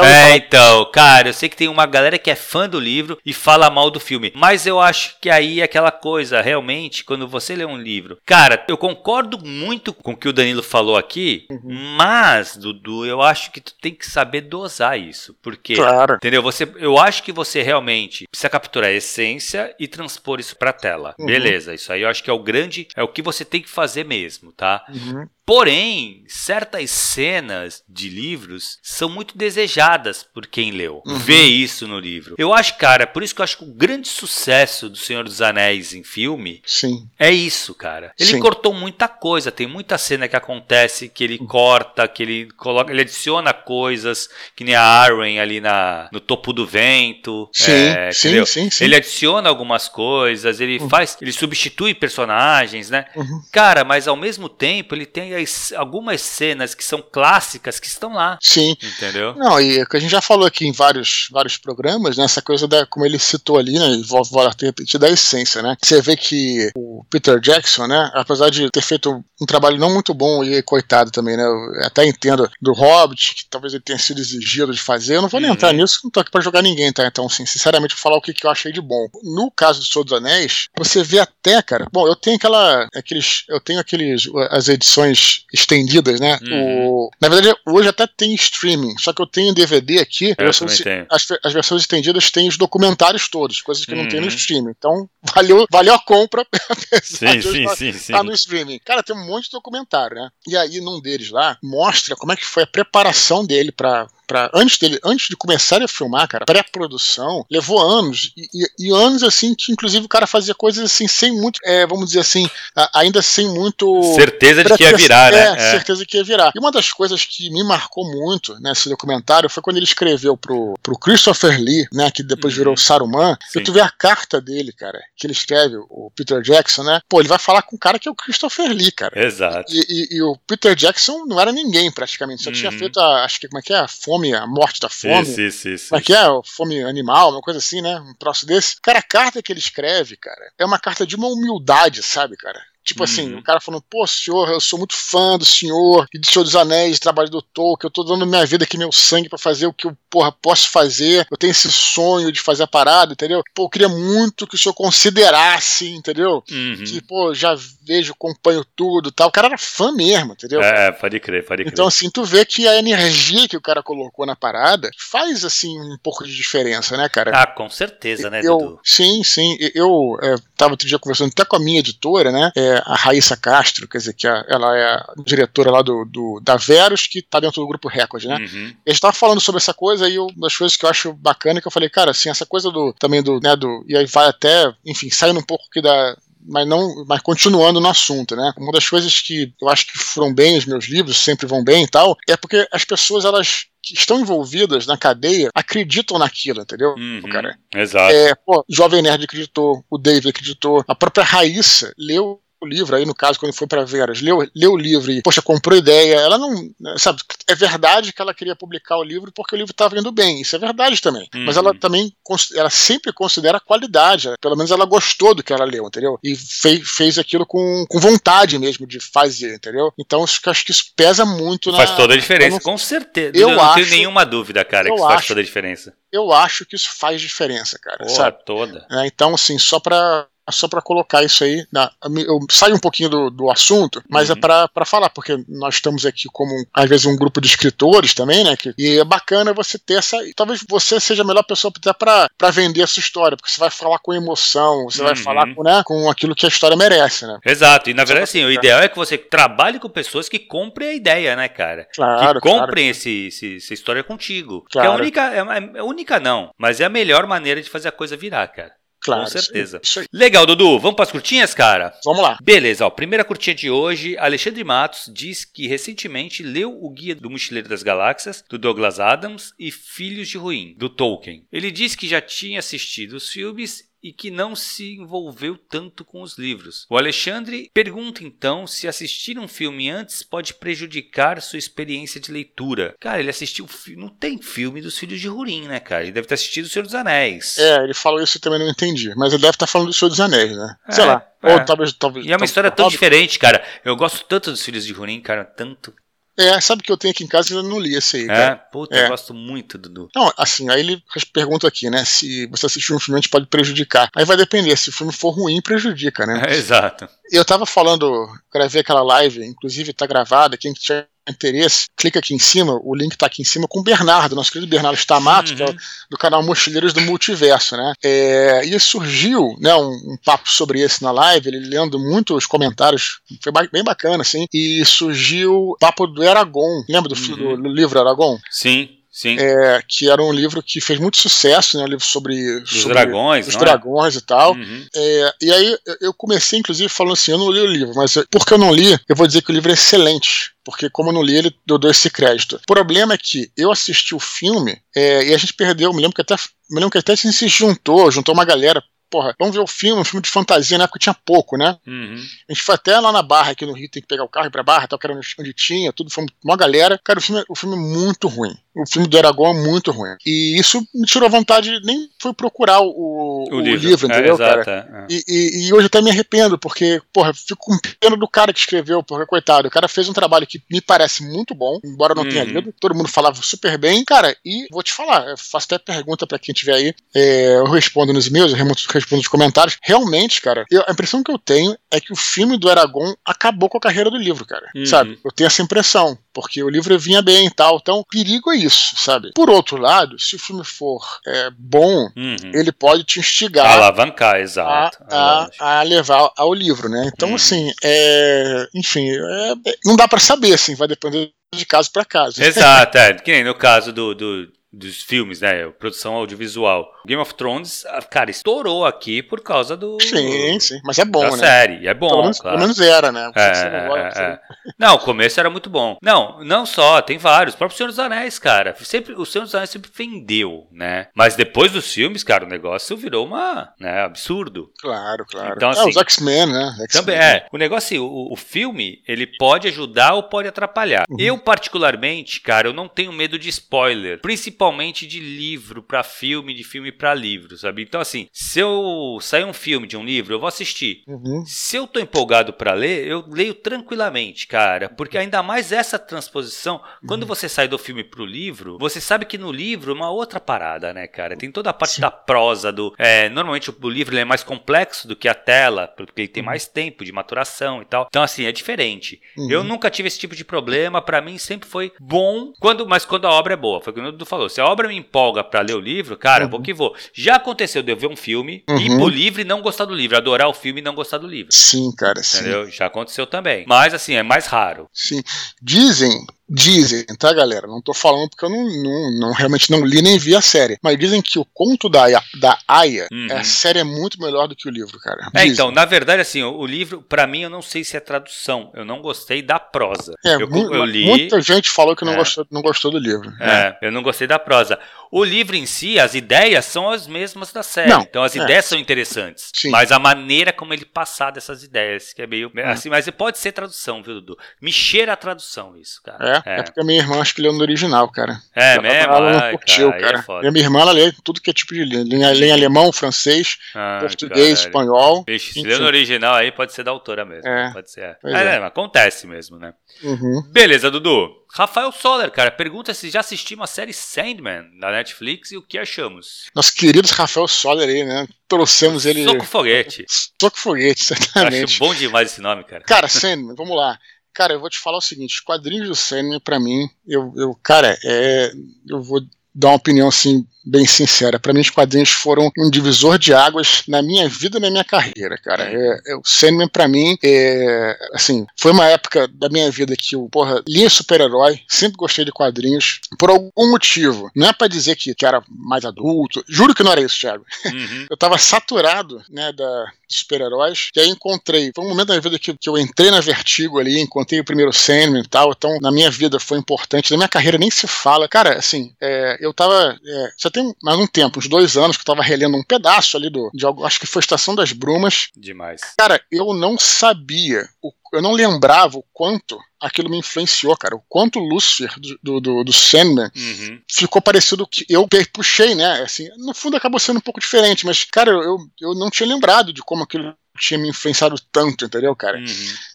é, então, cara, eu sei que tem uma galera que é fã do livro e fala mal do filme, mas eu acho que aí é aquela coisa, realmente, quando você lê um livro. Cara, eu concordo muito com o que o Danilo falou aqui, uhum. mas, Dudu, eu acho que tu tem que saber dosar isso, porque, claro. entendeu? Você, eu acho que você realmente precisa capturar a essência e transpor isso pra tela. Uhum. Beleza, isso aí eu acho que é o grande, é o que você tem que fazer mesmo, tá? Uhum. Porém, certas cenas de livros são muito desejadas por quem leu. Uhum. Vê isso no livro. Eu acho, cara, por isso que eu acho que o grande sucesso do Senhor dos Anéis em filme Sim. é isso, cara. Ele Sim. cortou muita coisa. Tem muita cena que acontece que ele corta, que ele coloca, ele adiciona coisas, que nem a Arwen ali na, no topo do vento. Sim, é, sim, sim, sim, Ele adiciona algumas coisas, ele uhum. faz, ele substitui personagens, né? Uhum. Cara, mas ao mesmo tempo ele tem as, algumas cenas que são clássicas que estão lá. Sim. Entendeu? Não, e a gente já falou aqui em vários, vários programas, né? Essa coisa da, como ele citou ali, né? Vou, vou ter repetido da essência, né? Você vê que o Peter Jackson, né? Apesar de ter feito um trabalho não muito bom e coitado também, né? Eu até entendo do Hobbit, que talvez ele tenha sido exigido de fazer. Eu não vou nem uhum. entrar nisso, não tô aqui pra jogar ninguém, tá? Então, assim, sinceramente, vou falar o que, que eu achei de bom. No caso do Senhor dos Anéis, você vê até, cara. Bom, eu tenho aquela. aqueles. Eu tenho aqueles. as edições estendidas, né? Uhum. O, na verdade, hoje até tem streaming, só que eu tenho DVD aqui. Eu versões, as, as, versões estendidas têm os documentários todos, coisas que uhum. não tem no uhum. streaming. Então, [LAUGHS] valeu, valeu a compra. [LAUGHS] sim, sim, tá, sim, sim. Tá no streaming. Cara, tem um monte de documentário, né? E aí, num deles lá, mostra como é que foi a preparação dele para Pra, antes dele, antes de começar a filmar, cara, pré-produção, levou anos. E, e, e, anos assim que, inclusive, o cara fazia coisas assim, sem muito, é, vamos dizer assim, ainda sem muito. Certeza de que ia virar, né? É, é, certeza de que ia virar. E uma das coisas que me marcou muito nesse documentário foi quando ele escreveu pro, pro Christopher Lee, né, que depois uhum. virou Saruman. Sim. Eu tive a carta dele, cara, que ele escreve, o Peter Jackson, né? Pô, ele vai falar com um cara que é o Christopher Lee, cara. Exato. E, e, e o Peter Jackson não era ninguém, praticamente. Só uhum. tinha feito a, acho que, como é que é? A fome fome, a morte da fome. Isso, isso, isso. Como é que é? Fome animal, uma coisa assim, né? Um troço desse. Cara, a carta que ele escreve, cara, é uma carta de uma humildade, sabe, cara? Tipo assim, uhum. o cara falando, pô, senhor, eu sou muito fã do senhor e do Senhor dos Anéis, trabalho do Tolkien, eu tô dando minha vida aqui, meu sangue para fazer o que eu, porra, posso fazer, eu tenho esse sonho de fazer a parada, entendeu? Pô, eu queria muito que o senhor considerasse, entendeu? Uhum. Que, pô, já vejo, acompanho tudo tal. O cara era fã mesmo, entendeu? É, pode crer, pode crer. Então, assim, tu vê que a energia que o cara colocou na parada faz, assim, um pouco de diferença, né, cara? Ah, com certeza, né, eu, Dudu? Sim, sim. Eu é, tava outro dia conversando até com a minha editora, né? É, a Raíssa Castro, quer dizer, que ela é a diretora lá do, do da Verus, que tá dentro do grupo Record, né? Uhum. A gente tava falando sobre essa coisa e uma das coisas que eu acho bacana é que eu falei, cara, assim, essa coisa do também do, né, do e aí vai até, enfim, saindo um pouco aqui da mas não, mas continuando no assunto, né? Uma das coisas que eu acho que foram bem os meus livros, sempre vão bem e tal, é porque as pessoas elas que estão envolvidas na cadeia acreditam naquilo, entendeu? Uhum, cara? Exato. É, pô, Jovem Nerd acreditou, o David acreditou, a própria Raíssa leu o livro, aí no caso, quando foi para Veras, leu, leu o livro e, poxa, comprou ideia. Ela não. Sabe, é verdade que ela queria publicar o livro porque o livro estava indo bem. Isso é verdade também. Uhum. Mas ela também ela sempre considera a qualidade. Pelo menos ela gostou do que ela leu, entendeu? E fez, fez aquilo com, com vontade mesmo de fazer, entendeu? Então acho que isso pesa muito faz na. Faz toda a diferença, não, com certeza. Eu, não acho, tenho nenhuma dúvida, cara, que isso faz toda a diferença. Eu acho que isso faz diferença, cara. Porra, sabe? toda. É, então, assim, só pra só para colocar isso aí. Na, eu saio um pouquinho do, do assunto, mas é uhum. é para falar, porque nós estamos aqui como, às vezes, um grupo de escritores também, né? Que, e é bacana você ter essa. Talvez você seja a melhor pessoa até para vender essa história, porque você vai falar com emoção, você uhum. vai falar com, né, com aquilo que a história merece, né? Exato, e na verdade, assim, o ideal é que você trabalhe com pessoas que comprem a ideia, né, cara? Claro. Que comprem claro. Esse, esse, essa história contigo. Claro. Que é a única, é, é única não, mas é a melhor maneira de fazer a coisa virar, cara. Claro, Com certeza. Isso aí, isso aí. Legal, Dudu. Vamos para as curtinhas, cara? Vamos lá. Beleza, ó. Primeira curtinha de hoje. Alexandre Matos diz que recentemente leu o Guia do Mochileiro das Galáxias, do Douglas Adams, e Filhos de Ruim, do Tolkien. Ele diz que já tinha assistido os filmes e que não se envolveu tanto com os livros. O Alexandre pergunta então se assistir um filme antes pode prejudicar sua experiência de leitura. Cara, ele assistiu. Não tem filme dos Filhos de Rurim, né, cara? Ele deve ter assistido O Senhor dos Anéis. É, ele falou isso e também não entendi. Mas ele deve estar falando do Senhor dos Anéis, né? Sei é, lá. É. Ou talvez, talvez. E é uma história tão diferente, cara. Eu gosto tanto dos Filhos de Rurim, cara. Tanto. É, sabe que eu tenho aqui em casa e ainda não li esse aí. É, cara. puta, é. eu gosto muito, Dudu. Não, assim, aí ele pergunta aqui, né? Se você assistir um filme, a gente pode prejudicar. Aí vai depender, se o filme for ruim, prejudica, né? É, [LAUGHS] exato. Eu tava falando, gravei aquela live, inclusive tá gravada, quem tiver interesse, clica aqui em cima, o link está aqui em cima com o Bernardo, nosso querido Bernardo Stamato, uhum. que é uhum. do canal Mochileiros do Multiverso, né? É, e surgiu né, um, um, papo sobre esse na live, ele lendo muitos comentários, foi bem bacana, assim, e surgiu o papo do Eragon, lembra do, uhum. do livro Eragon? Sim. Sim. É, que era um livro que fez muito sucesso, né? Um livro sobre. Os sobre dragões, Os é? dragões e tal. Uhum. É, e aí eu comecei, inclusive, falando assim: eu não li o livro, mas porque eu não li, eu vou dizer que o livro é excelente porque como eu não li ele, eu dou esse crédito. O problema é que eu assisti o filme é, e a gente perdeu, me lembro que até me lembro que até se juntou, juntou uma galera porra, vamos ver o filme, um filme de fantasia, na época tinha pouco, né? Uhum. A gente foi até lá na Barra, aqui no Rio, tem que pegar o carro e ir pra Barra, tal, que era onde tinha, tudo, foi uma galera. Cara, o filme, o filme é muito ruim. O filme do Aragorn é muito ruim. E isso me tirou vontade, nem fui procurar o, o, o livro. livro. entendeu, é, cara? É. E, e, e, hoje até me arrependo, porque, porra, fico com pena do cara que escreveu, porque, coitado, o cara fez um trabalho que me parece muito bom, embora não uhum. tenha lido, todo mundo falava super bem. Cara, e vou te falar, eu faço até pergunta para quem tiver aí, é, eu respondo nos e-mails, eu respondo nos comentários. Realmente, cara, eu, a impressão que eu tenho é que o filme do Aragorn acabou com a carreira do livro, cara. Uhum. Sabe? Eu tenho essa impressão, porque o livro vinha bem e tal, então perigo é isso, sabe? Por outro lado, se o filme for é, bom, uhum. ele pode te instigar. Alavancar, exato. A, a, a levar ao livro, né? Então, uhum. assim, é, enfim, é, não dá para saber, assim, vai depender de caso para caso. Exato, é. Que nem no caso do, do dos filmes, né? Produção audiovisual. Game of Thrones, ah, cara, estourou aqui por causa do. Sim, sim. Mas é bom, da né? série. É bom. Pelo menos, claro. pelo menos era, né? É, é, é. Não, o começo era muito bom. Não, não só, tem vários. O próprio Senhor dos Anéis, cara. Sempre, o Senhor dos Anéis sempre vendeu, né? Mas depois dos filmes, cara, o negócio virou uma. Né, absurdo. Claro, claro. Então, assim, é, os X-Men, né? também é. O negócio, assim, o, o filme, ele pode ajudar ou pode atrapalhar. Uhum. Eu, particularmente, cara, eu não tenho medo de spoiler. Principalmente principalmente de livro para filme, de filme para livro, sabe? Então, assim, se eu sair um filme de um livro, eu vou assistir. Uhum. Se eu tô empolgado para ler, eu leio tranquilamente, cara. Porque ainda mais essa transposição, quando uhum. você sai do filme pro livro, você sabe que no livro é uma outra parada, né, cara? Tem toda a parte Sim. da prosa, do. É, normalmente o livro é mais complexo do que a tela, porque ele tem uhum. mais tempo de maturação e tal. Então, assim, é diferente. Uhum. Eu nunca tive esse tipo de problema, para mim sempre foi bom, quando, mas quando a obra é boa. Foi o que o Dudu falou. Se a obra me empolga para ler o livro, cara, uhum. vou que vou. Já aconteceu de eu ver um filme, uhum. ir pro livro e não gostar do livro, adorar o filme e não gostar do livro. Sim, cara, Entendeu? sim. Já aconteceu também. Mas, assim, é mais raro. Sim. Dizem Dizem, tá, galera? Não tô falando porque eu não, não, não, realmente não li nem vi a série. Mas dizem que o conto da, da Aya, uhum. a série é muito melhor do que o livro, cara. É, então, na verdade, assim, o, o livro, para mim, eu não sei se é tradução. Eu não gostei da prosa. É, eu, mu eu li. Muita gente falou que não, é. gostou, não gostou do livro. É, é, eu não gostei da prosa. O livro em si, as ideias são as mesmas da série. Não, então as é. ideias são interessantes. Sim. Mas a maneira como ele passar dessas ideias, que é meio. É. Assim, mas pode ser tradução, viu, Dudu? Me cheira a tradução isso, cara. É, é, é porque a minha irmã acho que leu no original, cara. É, ela, mesmo? Ela não curtiu, cara. cara. É e a minha irmã, ela lê tudo que é tipo de língua. Lê em alemão, francês, ah, português, caralho. espanhol. Vixe, se lê no original aí, pode ser da autora mesmo. É. Pode ser. É. É, é. acontece mesmo, né? Uhum. Beleza, Dudu. Rafael Soller, cara, pergunta se já assistimos a série Sandman da Netflix e o que achamos. Nosso querido Rafael Soller aí, né? Trouxemos ele. Soco Foguete. Soco Foguete, certamente. Acho bom demais esse nome, cara. Cara, Sandman, vamos lá. Cara, eu vou te falar o seguinte: os quadrinhos do Sandman, pra mim, eu, eu cara, é, eu vou dar uma opinião assim bem sincera. Para mim, os quadrinhos foram um divisor de águas na minha vida e na minha carreira, cara. É, é, o Sandman, para mim, é, assim, foi uma época da minha vida que eu, porra, lia super-herói, sempre gostei de quadrinhos, por algum motivo. Não é para dizer que, que era mais adulto, juro que não era isso, Thiago. Uhum. [LAUGHS] Eu tava saturado, né, da, super-heróis, e aí encontrei, foi um momento da minha vida que, que eu entrei na Vertigo ali, encontrei o primeiro Sandman e tal, então na minha vida foi importante, na minha carreira nem se fala. Cara, assim, é, eu tava, é, já tem mais um tempo, uns dois anos que eu tava relendo um pedaço ali do, de algo, acho que foi Estação das Brumas. Demais. Cara, eu não sabia, o, eu não lembrava o quanto aquilo me influenciou, cara. O quanto Lucifer do, do, do Sandman uhum. ficou parecido que eu puxei, né? Assim, no fundo acabou sendo um pouco diferente, mas, cara, eu, eu não tinha lembrado de como aquilo tinha me influenciado tanto, entendeu, cara? Uhum.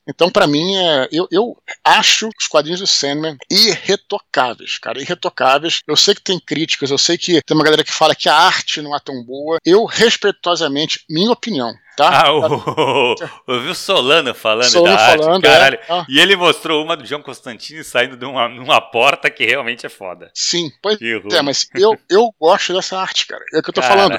Então, para mim, é, eu, eu acho os quadrinhos do Sandman irretocáveis, cara, irretocáveis. Eu sei que tem críticas, eu sei que tem uma galera que fala que a arte não é tão boa. Eu, respeitosamente, minha opinião, Tá? Ah, o, eu vi o Solano falando Solano da falando, arte, caralho. É. Ah. E ele mostrou uma do João Constantino saindo de uma, uma porta que realmente é foda. Sim, pois é, mas eu, eu gosto dessa arte, cara. É o que eu tô falando.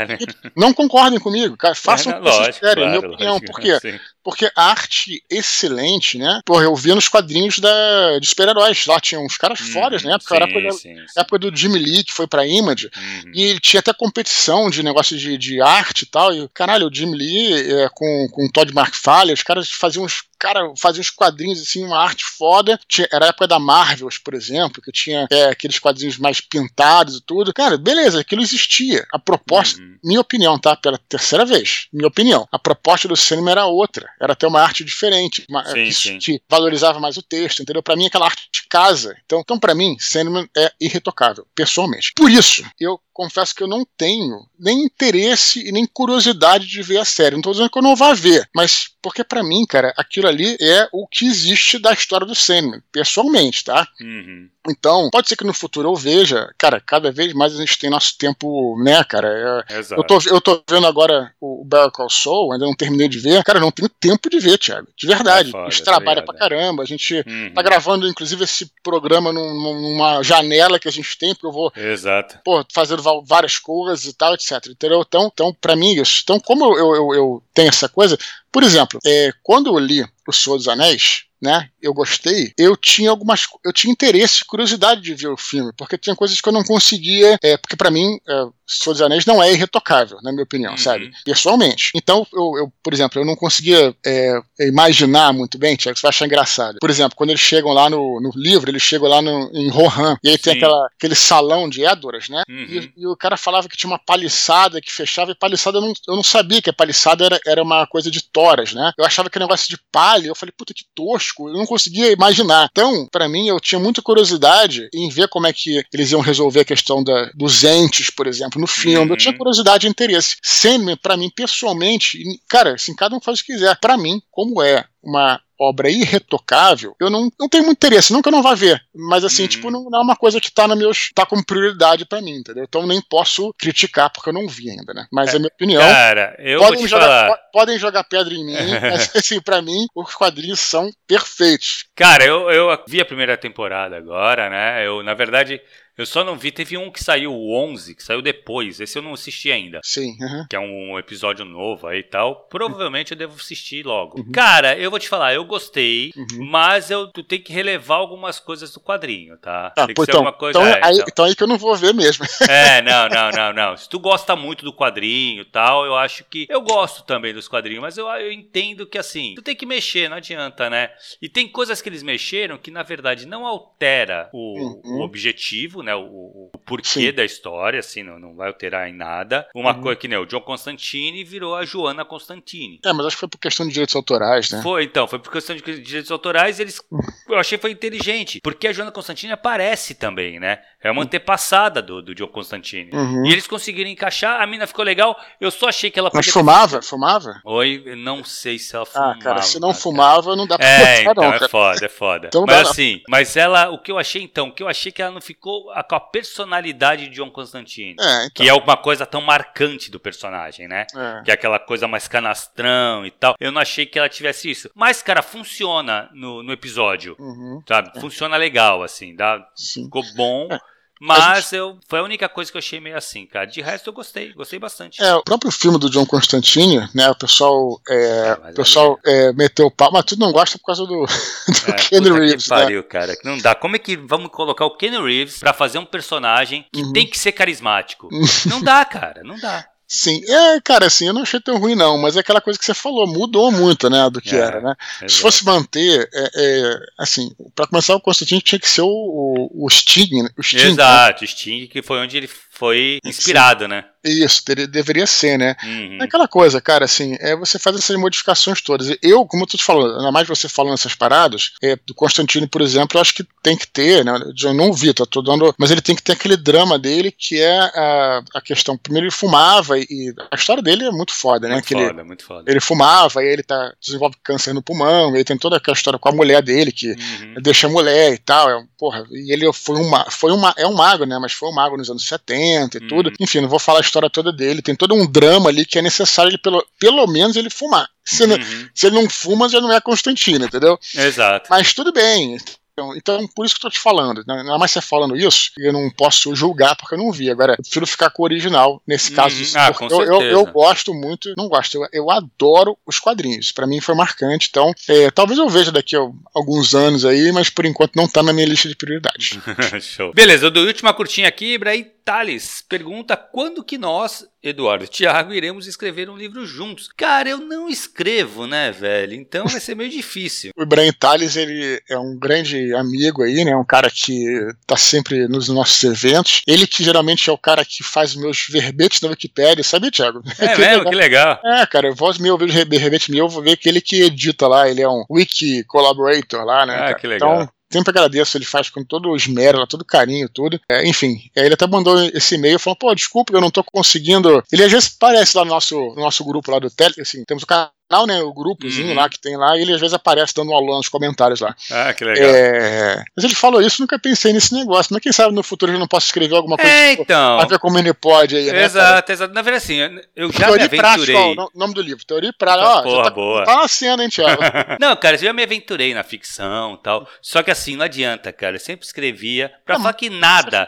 Não concordem comigo, cara. Façam é, o que vocês querem, claro, minha opinião. Lógico, por quê? Sim. Porque arte excelente, né? Porra, eu via nos quadrinhos da, de super-heróis. Lá tinha uns caras hum, fodas, né? Porque sim, era época, sim, sim. época do Jimmy Lee, que foi pra Image. Uhum. E tinha até competição de negócio de, de arte e tal. E, caralho, o Jimmy Lee é, com, com o Todd McFarlane, os caras faziam uns cara fazia uns quadrinhos assim, uma arte foda. Tinha, era a época da Marvels, por exemplo, que tinha é, aqueles quadrinhos mais pintados e tudo. Cara, beleza, aquilo existia. A proposta, uhum. minha opinião, tá? Pela terceira vez, minha opinião. A proposta do cinema era outra. Era ter uma arte diferente, uma, sim, que, sim. que, valorizava mais o texto, entendeu? Para mim, aquela arte de casa. Então, então para mim, cinema é irretocável, pessoalmente. Por isso, eu confesso que eu não tenho nem interesse e nem curiosidade de ver a série. Não tô dizendo que eu não vá ver, mas porque para mim, cara, aquilo ali é o que existe da história do Sandman, pessoalmente, tá? Uhum. Então, pode ser que no futuro eu veja, cara, cada vez mais a gente tem nosso tempo, né, cara? É, eu, tô, eu tô vendo agora o Better Call Saul, ainda não terminei de ver. Cara, não tenho tempo de ver, Thiago. De verdade. É foda, a gente trabalha tá pra caramba. A gente uhum. tá gravando, inclusive, esse programa num, numa janela que a gente tem, porque eu vou Exato. Pô, fazendo várias coisas e tal, etc. Entendeu? Então, então pra mim, isso. Então, como eu, eu, eu tenho essa coisa, por exemplo, é, quando eu li O Senhor dos Anéis, né? Eu gostei. Eu tinha algumas, eu tinha interesse, curiosidade de ver o filme, porque tinha coisas que eu não conseguia, é, porque para mim, é, Senhor dos Anéis não é irretocável, na minha opinião, uhum. sabe? Pessoalmente. Então, eu, eu, por exemplo, eu não conseguia é, imaginar muito bem, Tiago, você vai achar engraçado. Por exemplo, quando eles chegam lá no, no livro, eles chegam lá no, em Rohan, e aí tem aquela, aquele salão de Édoras, né? Uhum. E, e, o cara falava que tinha uma paliçada que fechava, e paliçada eu não, eu não sabia que a paliçada era, era uma coisa de toras, né? Eu achava que era negócio de palha, eu falei, puta que tosco, eu não conseguia imaginar. Então, para mim, eu tinha muita curiosidade em ver como é que eles iam resolver a questão da, dos entes, por exemplo, no filme. Uhum. Eu tinha curiosidade e interesse. Sandman, para mim, pessoalmente, cara, assim, cada um faz o que quiser. Para mim, como é uma obra irretocável, eu não, não tenho muito interesse, não que eu não vá ver, mas assim, uhum. tipo, não, não, é uma coisa que tá na meus, tá como prioridade para mim, entendeu? Então nem posso criticar porque eu não vi ainda, né? Mas é, a minha opinião. Cara, eu podem jogar, podem jogar pedra em mim, [LAUGHS] mas assim, para mim os quadrinhos são perfeitos. Cara, eu, eu vi a primeira temporada agora, né? Eu, na verdade, eu só não vi, teve um que saiu, o 11, que saiu depois. Esse eu não assisti ainda. Sim. Uhum. Que é um episódio novo aí e tal. Provavelmente eu devo assistir logo. Uhum. Cara, eu vou te falar, eu gostei, uhum. mas eu tu tem que relevar algumas coisas do quadrinho, tá? Ah, tem que ser então, coisa. Então, é, aí, então. então aí que eu não vou ver mesmo. [LAUGHS] É, não, não, não, não. Se tu gosta muito do quadrinho e tal, eu acho que. Eu gosto também dos quadrinhos, mas eu, eu entendo que assim, tu tem que mexer, não adianta, né? E tem coisas que eles mexeram que, na verdade, não altera o, o uhum. objetivo, né? O, o porquê Sim. da história, assim, não, não vai alterar em nada. Uma uhum. coisa que, né, o John Constantine virou a Joana Constantine. É, mas acho que foi por questão de direitos autorais, né? Foi, então, foi por questão de direitos autorais, eles. [LAUGHS] Eu achei que foi inteligente. Porque a Joana Constantine aparece também, né? É uma antepassada do, do John Constantine. Uhum. E eles conseguiram encaixar, a mina ficou legal. Eu só achei que ela Mas fumava? Fumava? Oi, não sei se ela fumava. Ah, cara, se não fumava, não dá pra é, então, não, É foda, é foda. Então, mas assim, mas ela, o que eu achei então, o que eu achei que ela não ficou com a personalidade de John Constantine. É, então. Que é uma coisa tão marcante do personagem, né? É. Que é aquela coisa mais canastrão e tal. Eu não achei que ela tivesse isso. Mas, cara, funciona no, no episódio. Uhum. Sabe? É. Funciona legal, assim. Dá, ficou bom. É. Mas gente... eu, foi a única coisa que eu achei meio assim, cara. De resto eu gostei, gostei bastante. É, o próprio filme do John Constantine, né? O pessoal, é, o pessoal aí... é, meteu o pau, mas tu não gosta por causa do, [LAUGHS] do é, Kenny Reeves. Que né? pariu, né? cara. Não dá. Como é que vamos colocar o Kenny Reeves pra fazer um personagem que uhum. tem que ser carismático? não dá, cara, não dá. Sim, é, cara, assim, eu não achei tão ruim, não, mas é aquela coisa que você falou, mudou muito, né, do que é, era, né? Se fosse manter, é, é, assim, para começar, o Constantino tinha que ser o, o, o Sting, né? O Sting, Exato, né? o Sting, que foi onde ele foi inspirado, Sim. né? Isso, deveria ser, né? Uhum. É aquela coisa, cara, assim, é, você faz essas modificações todas. Eu, como eu tô te falando, ainda mais você falando essas paradas, é, do Constantino, por exemplo, eu acho que tem que ter, né? Eu não vi, tá, tô dando. Mas ele tem que ter aquele drama dele que é a, a questão. Primeiro ele fumava e a história dele é muito foda, né? Muito que foda, ele, muito foda. Ele fumava, e ele tá, desenvolve câncer no pulmão, ele tem toda aquela história com a mulher dele, que uhum. deixa a mulher e tal. É, porra, e ele foi uma, foi uma, é um mago, né? Mas foi um mago nos anos 70 e uhum. tudo. Enfim, não vou falar a história toda dele, tem todo um drama ali que é necessário ele, pelo, pelo menos, ele fumar. Se, uhum. não, se ele não fuma, já não é Constantino, entendeu? Exato. Mas tudo bem. Então, então, por isso que eu tô te falando. Né? Ainda mais você falando isso, eu não posso julgar porque eu não vi. Agora, eu prefiro ficar com o original nesse uhum. caso. Ah, com eu, eu, eu, gosto muito, não gosto, eu, eu adoro os quadrinhos. Para mim foi marcante. Então, é, talvez eu veja daqui a alguns anos aí, mas por enquanto não tá na minha lista de prioridades. [LAUGHS] Show. Beleza, eu dou última curtinha aqui, Ibrahim Thales pergunta quando que nós, Eduardo e Thiago, iremos escrever um livro juntos. Cara, eu não escrevo, né, velho? Então vai ser meio difícil. [LAUGHS] o Ibrahim Thales, ele é um grande amigo aí, né? Um cara que tá sempre nos nossos eventos. Ele que geralmente é o cara que faz meus verbetes na Wikipedia, sabe, Thiago? É [LAUGHS] mesmo? Que legal. É, cara, eu vou meu verbete meu, eu vou ver que ele que edita lá, ele é um wiki collaborator lá, né? Ah, cara? que legal. Então, sempre agradeço, ele faz com todo o esmero, todo carinho, tudo. É, enfim, ele até mandou esse e-mail falando, pô, desculpa, eu não tô conseguindo. Ele às vezes aparece lá no nosso, no nosso grupo lá do Telegram, assim, temos o canal canal, né? O grupozinho uhum. lá que tem lá, e ele às vezes aparece dando um alô nos comentários lá. Ah, que legal. É... Mas ele falou isso, nunca pensei nesse negócio. Mas quem sabe no futuro eu não posso escrever alguma coisa é, então. a ver com o Minipod aí, né? Exato, exato. Na verdade, assim, eu já Teoria me aventurei. Prática, ó, nome do livro, Teoria Prática. Ó, porra, tá, boa. tá nascendo, hein, Thiago? [LAUGHS] não, cara, eu já me aventurei na ficção e tal. Só que assim, não adianta, cara. Eu sempre escrevia pra não, falar que nada.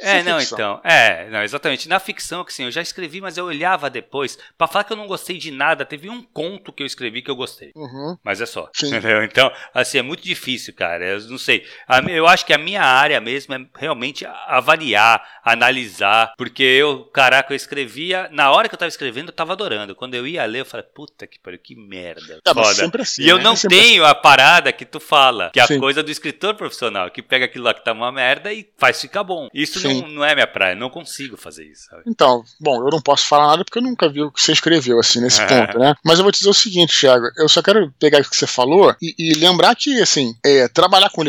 É, é, não, então. É, não, exatamente. Na ficção, que assim, eu já escrevi, mas eu olhava depois. Pra falar que eu não gostei de nada, teve um conto que eu escrevi que eu gostei. Uhum. Mas é só. [LAUGHS] Entendeu? Então, assim, é muito difícil, cara. Eu não sei. Eu acho que a minha área mesmo é realmente avaliar, analisar. Porque eu, caraca, eu escrevia. Na hora que eu tava escrevendo, eu tava adorando. Quando eu ia ler, eu falei, puta que pariu, que merda. É, foda. Assim, e eu né? não tenho assim. a parada que tu fala, que é a Sim. coisa do escritor profissional, que pega aquilo lá que tá uma merda e faz ficar bom. Isso não, não é minha praia, não consigo fazer isso. Sabe? Então, bom, eu não posso falar nada porque eu nunca vi o que você escreveu, assim, nesse [LAUGHS] ponto, né? Mas eu vou te dizer o seguinte, Thiago, eu só quero pegar o que você falou e, e lembrar que, assim, é, trabalhar com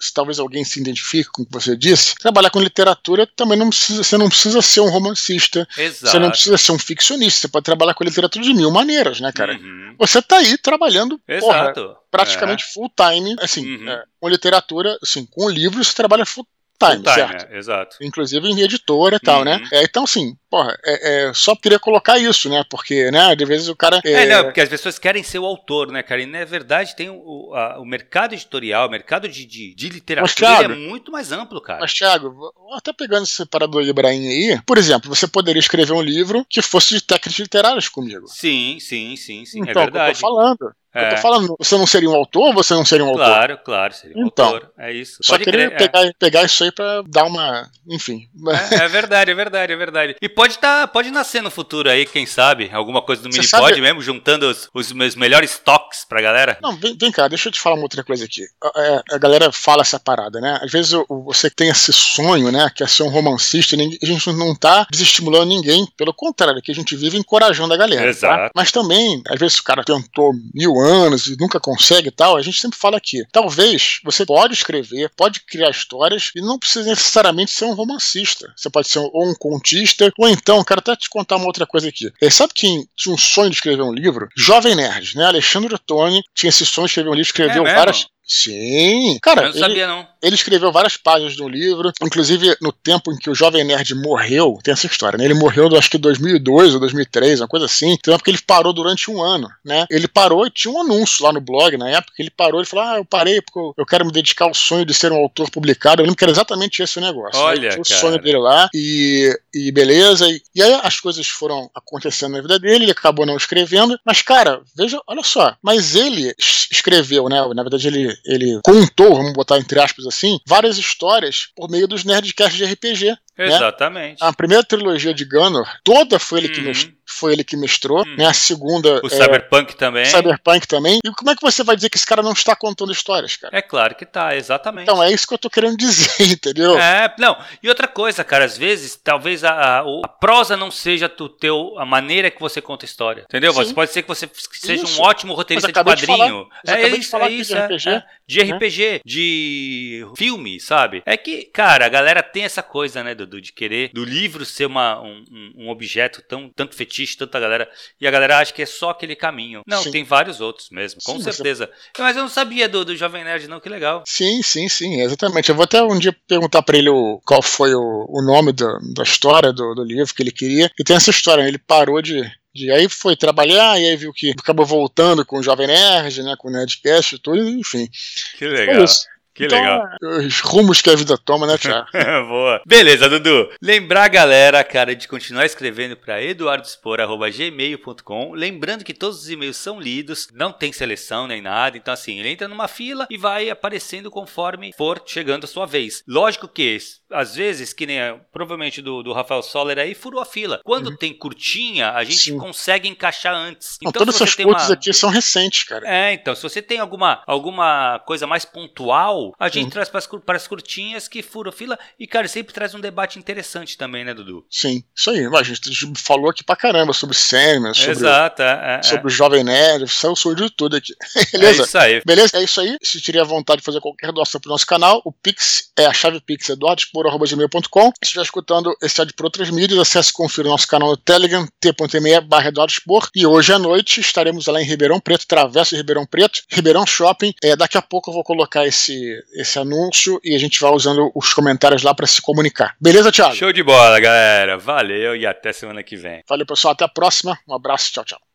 se talvez alguém se identifique com o que você disse, trabalhar com literatura também não precisa, você não precisa ser um romancista, Exato. você não precisa ser um ficcionista, você pode trabalhar com literatura de mil maneiras, né, cara? Uhum. Você tá aí trabalhando, porra, praticamente é. full time, assim, uhum. é, com literatura, assim, com livros você trabalha full time, certo? É, exato. Inclusive em editora e tal, né? uhum. É, então, assim, porra, é, é, só queria colocar isso, né? Porque, né, de vezes o cara. É... é, não, porque as pessoas querem ser o autor, né, cara? E na verdade tem o, a, o mercado editorial, o mercado de, de, de literatura Mas, Thiago, é muito mais amplo, cara. Mas, Thiago, até pegando esse parador de Ibrahim aí, por exemplo, você poderia escrever um livro que fosse de técnicas literárias comigo. Sim, sim, sim, sim. Então, é verdade. eu tô falando. É. Eu tô falando, você não seria um autor ou você não seria um autor? Claro, claro, seria um então, autor. É isso. Só Pode queria crer, pegar, é. pegar isso aí pra dar uma. Enfim. É, é, verdade, é verdade, é verdade. E pode tá, pode nascer no futuro aí, quem sabe? Alguma coisa do Minipod sabe... mesmo, juntando os, os meus melhores toques pra galera. Não, vem, vem, cá, deixa eu te falar uma outra coisa aqui. A, é, a galera fala essa parada, né? Às vezes você tem esse sonho, né? Que é ser um romancista, a gente não tá desestimulando ninguém, pelo contrário, que a gente vive encorajando a galera. Tá? Exato. Tá? Mas também, às vezes o cara tentou mil anos e nunca consegue e tal, a gente sempre fala aqui. Talvez você pode escrever, pode criar histórias e não precisa necessariamente ser um romancista. Você pode ser ou um contista, ou então, quero até te contar uma outra coisa aqui. É, sabe quem tinha um sonho de escrever um livro? Jovem Nerd, né? Alexandre Ottoni tinha esse sonho de escrever um livro, escreveu é várias. Sim. Cara, eu não sabia, não. Ele escreveu várias páginas no livro, inclusive no tempo em que o Jovem Nerd morreu, tem essa história, né? Ele morreu, acho que 2002 ou 2003, uma coisa assim. Então é porque ele parou durante um ano, né? Ele parou e tinha um anúncio lá no blog na época. Ele parou e falou: Ah, eu parei porque eu quero me dedicar ao sonho de ser um autor publicado. Eu lembro que era exatamente esse o negócio. Olha, né? o sonho dele lá e, e beleza. E, e aí as coisas foram acontecendo na vida dele, ele acabou não escrevendo. Mas, cara, veja, olha só. Mas ele escreveu, né? Na verdade, ele, ele contou, vamos botar entre aspas assim, várias histórias por meio dos Nerdcasts de RPG. Né? Exatamente. Né? A primeira trilogia de Gunner, toda foi ele que uhum. foi ele que mestrou, uhum. né? A segunda. O é, Cyberpunk também. Cyberpunk também. E como é que você vai dizer que esse cara não está contando histórias, cara? É claro que tá, exatamente. Então é isso que eu tô querendo dizer, [LAUGHS] entendeu? É, não. E outra coisa, cara, às vezes, talvez a, a, a prosa não seja do teu, a maneira que você conta a história. Entendeu? Sim. Você pode ser que você seja isso. um ótimo roteirista de quadrinho. De falar, é, isso, é isso, de RPG. É, de RPG, né? de filme, sabe? É que, cara, a galera tem essa coisa, né, Dudu, de querer do livro ser uma, um, um objeto tão tanto fetiche, tanta galera, e a galera acha que é só aquele caminho. Não, sim. tem vários outros mesmo, com sim, certeza. Você... Mas eu não sabia do, do Jovem Nerd, não, que legal. Sim, sim, sim, exatamente. Eu vou até um dia perguntar para ele o, qual foi o, o nome do, da história do, do livro que ele queria. E tem essa história, ele parou de, de aí foi trabalhar, e aí viu que acabou voltando com o Jovem Nerd, né, com o Nerdcast e tudo, enfim. Que legal. Que então, legal. Os rumos que a vida toma, né, Thiago? [LAUGHS] Boa. Beleza, Dudu. Lembrar a galera, cara, de continuar escrevendo para eduardospor.gmail.com. Lembrando que todos os e-mails são lidos, não tem seleção nem nada. Então, assim, ele entra numa fila e vai aparecendo conforme for chegando a sua vez. Lógico que às vezes, que nem provavelmente do, do Rafael Soller aí, furou a fila. Quando uhum. tem curtinha, a gente Sim. consegue encaixar antes. Então, todas essas coisas uma... aqui são recentes, cara. É, então, se você tem alguma, alguma coisa mais pontual, a gente uhum. traz para as curtinhas que furam fila e, cara, sempre traz um debate interessante também, né, Dudu? Sim, isso aí. A gente falou aqui pra caramba sobre Sandman, sobre, Exato, é, é, sobre o Jovem Nerd, saiu sou de tudo aqui. [LAUGHS] Beleza? É isso aí. Beleza? É isso aí. Se tiver vontade de fazer qualquer doação pro nosso canal, o Pix é a chave Pix, Eduardo gmail.com. Se estiver escutando esse áudio por outras mídias, acesse e confira o nosso canal no Telegram, t.me barra E hoje à noite estaremos lá em Ribeirão Preto, Travesso de Ribeirão Preto, Ribeirão Shopping. É, daqui a pouco eu vou colocar esse, esse anúncio e a gente vai usando os comentários lá para se comunicar. Beleza, Thiago? Show de bola, galera. Valeu e até semana que vem. Valeu, pessoal. Até a próxima. Um abraço. Tchau, tchau.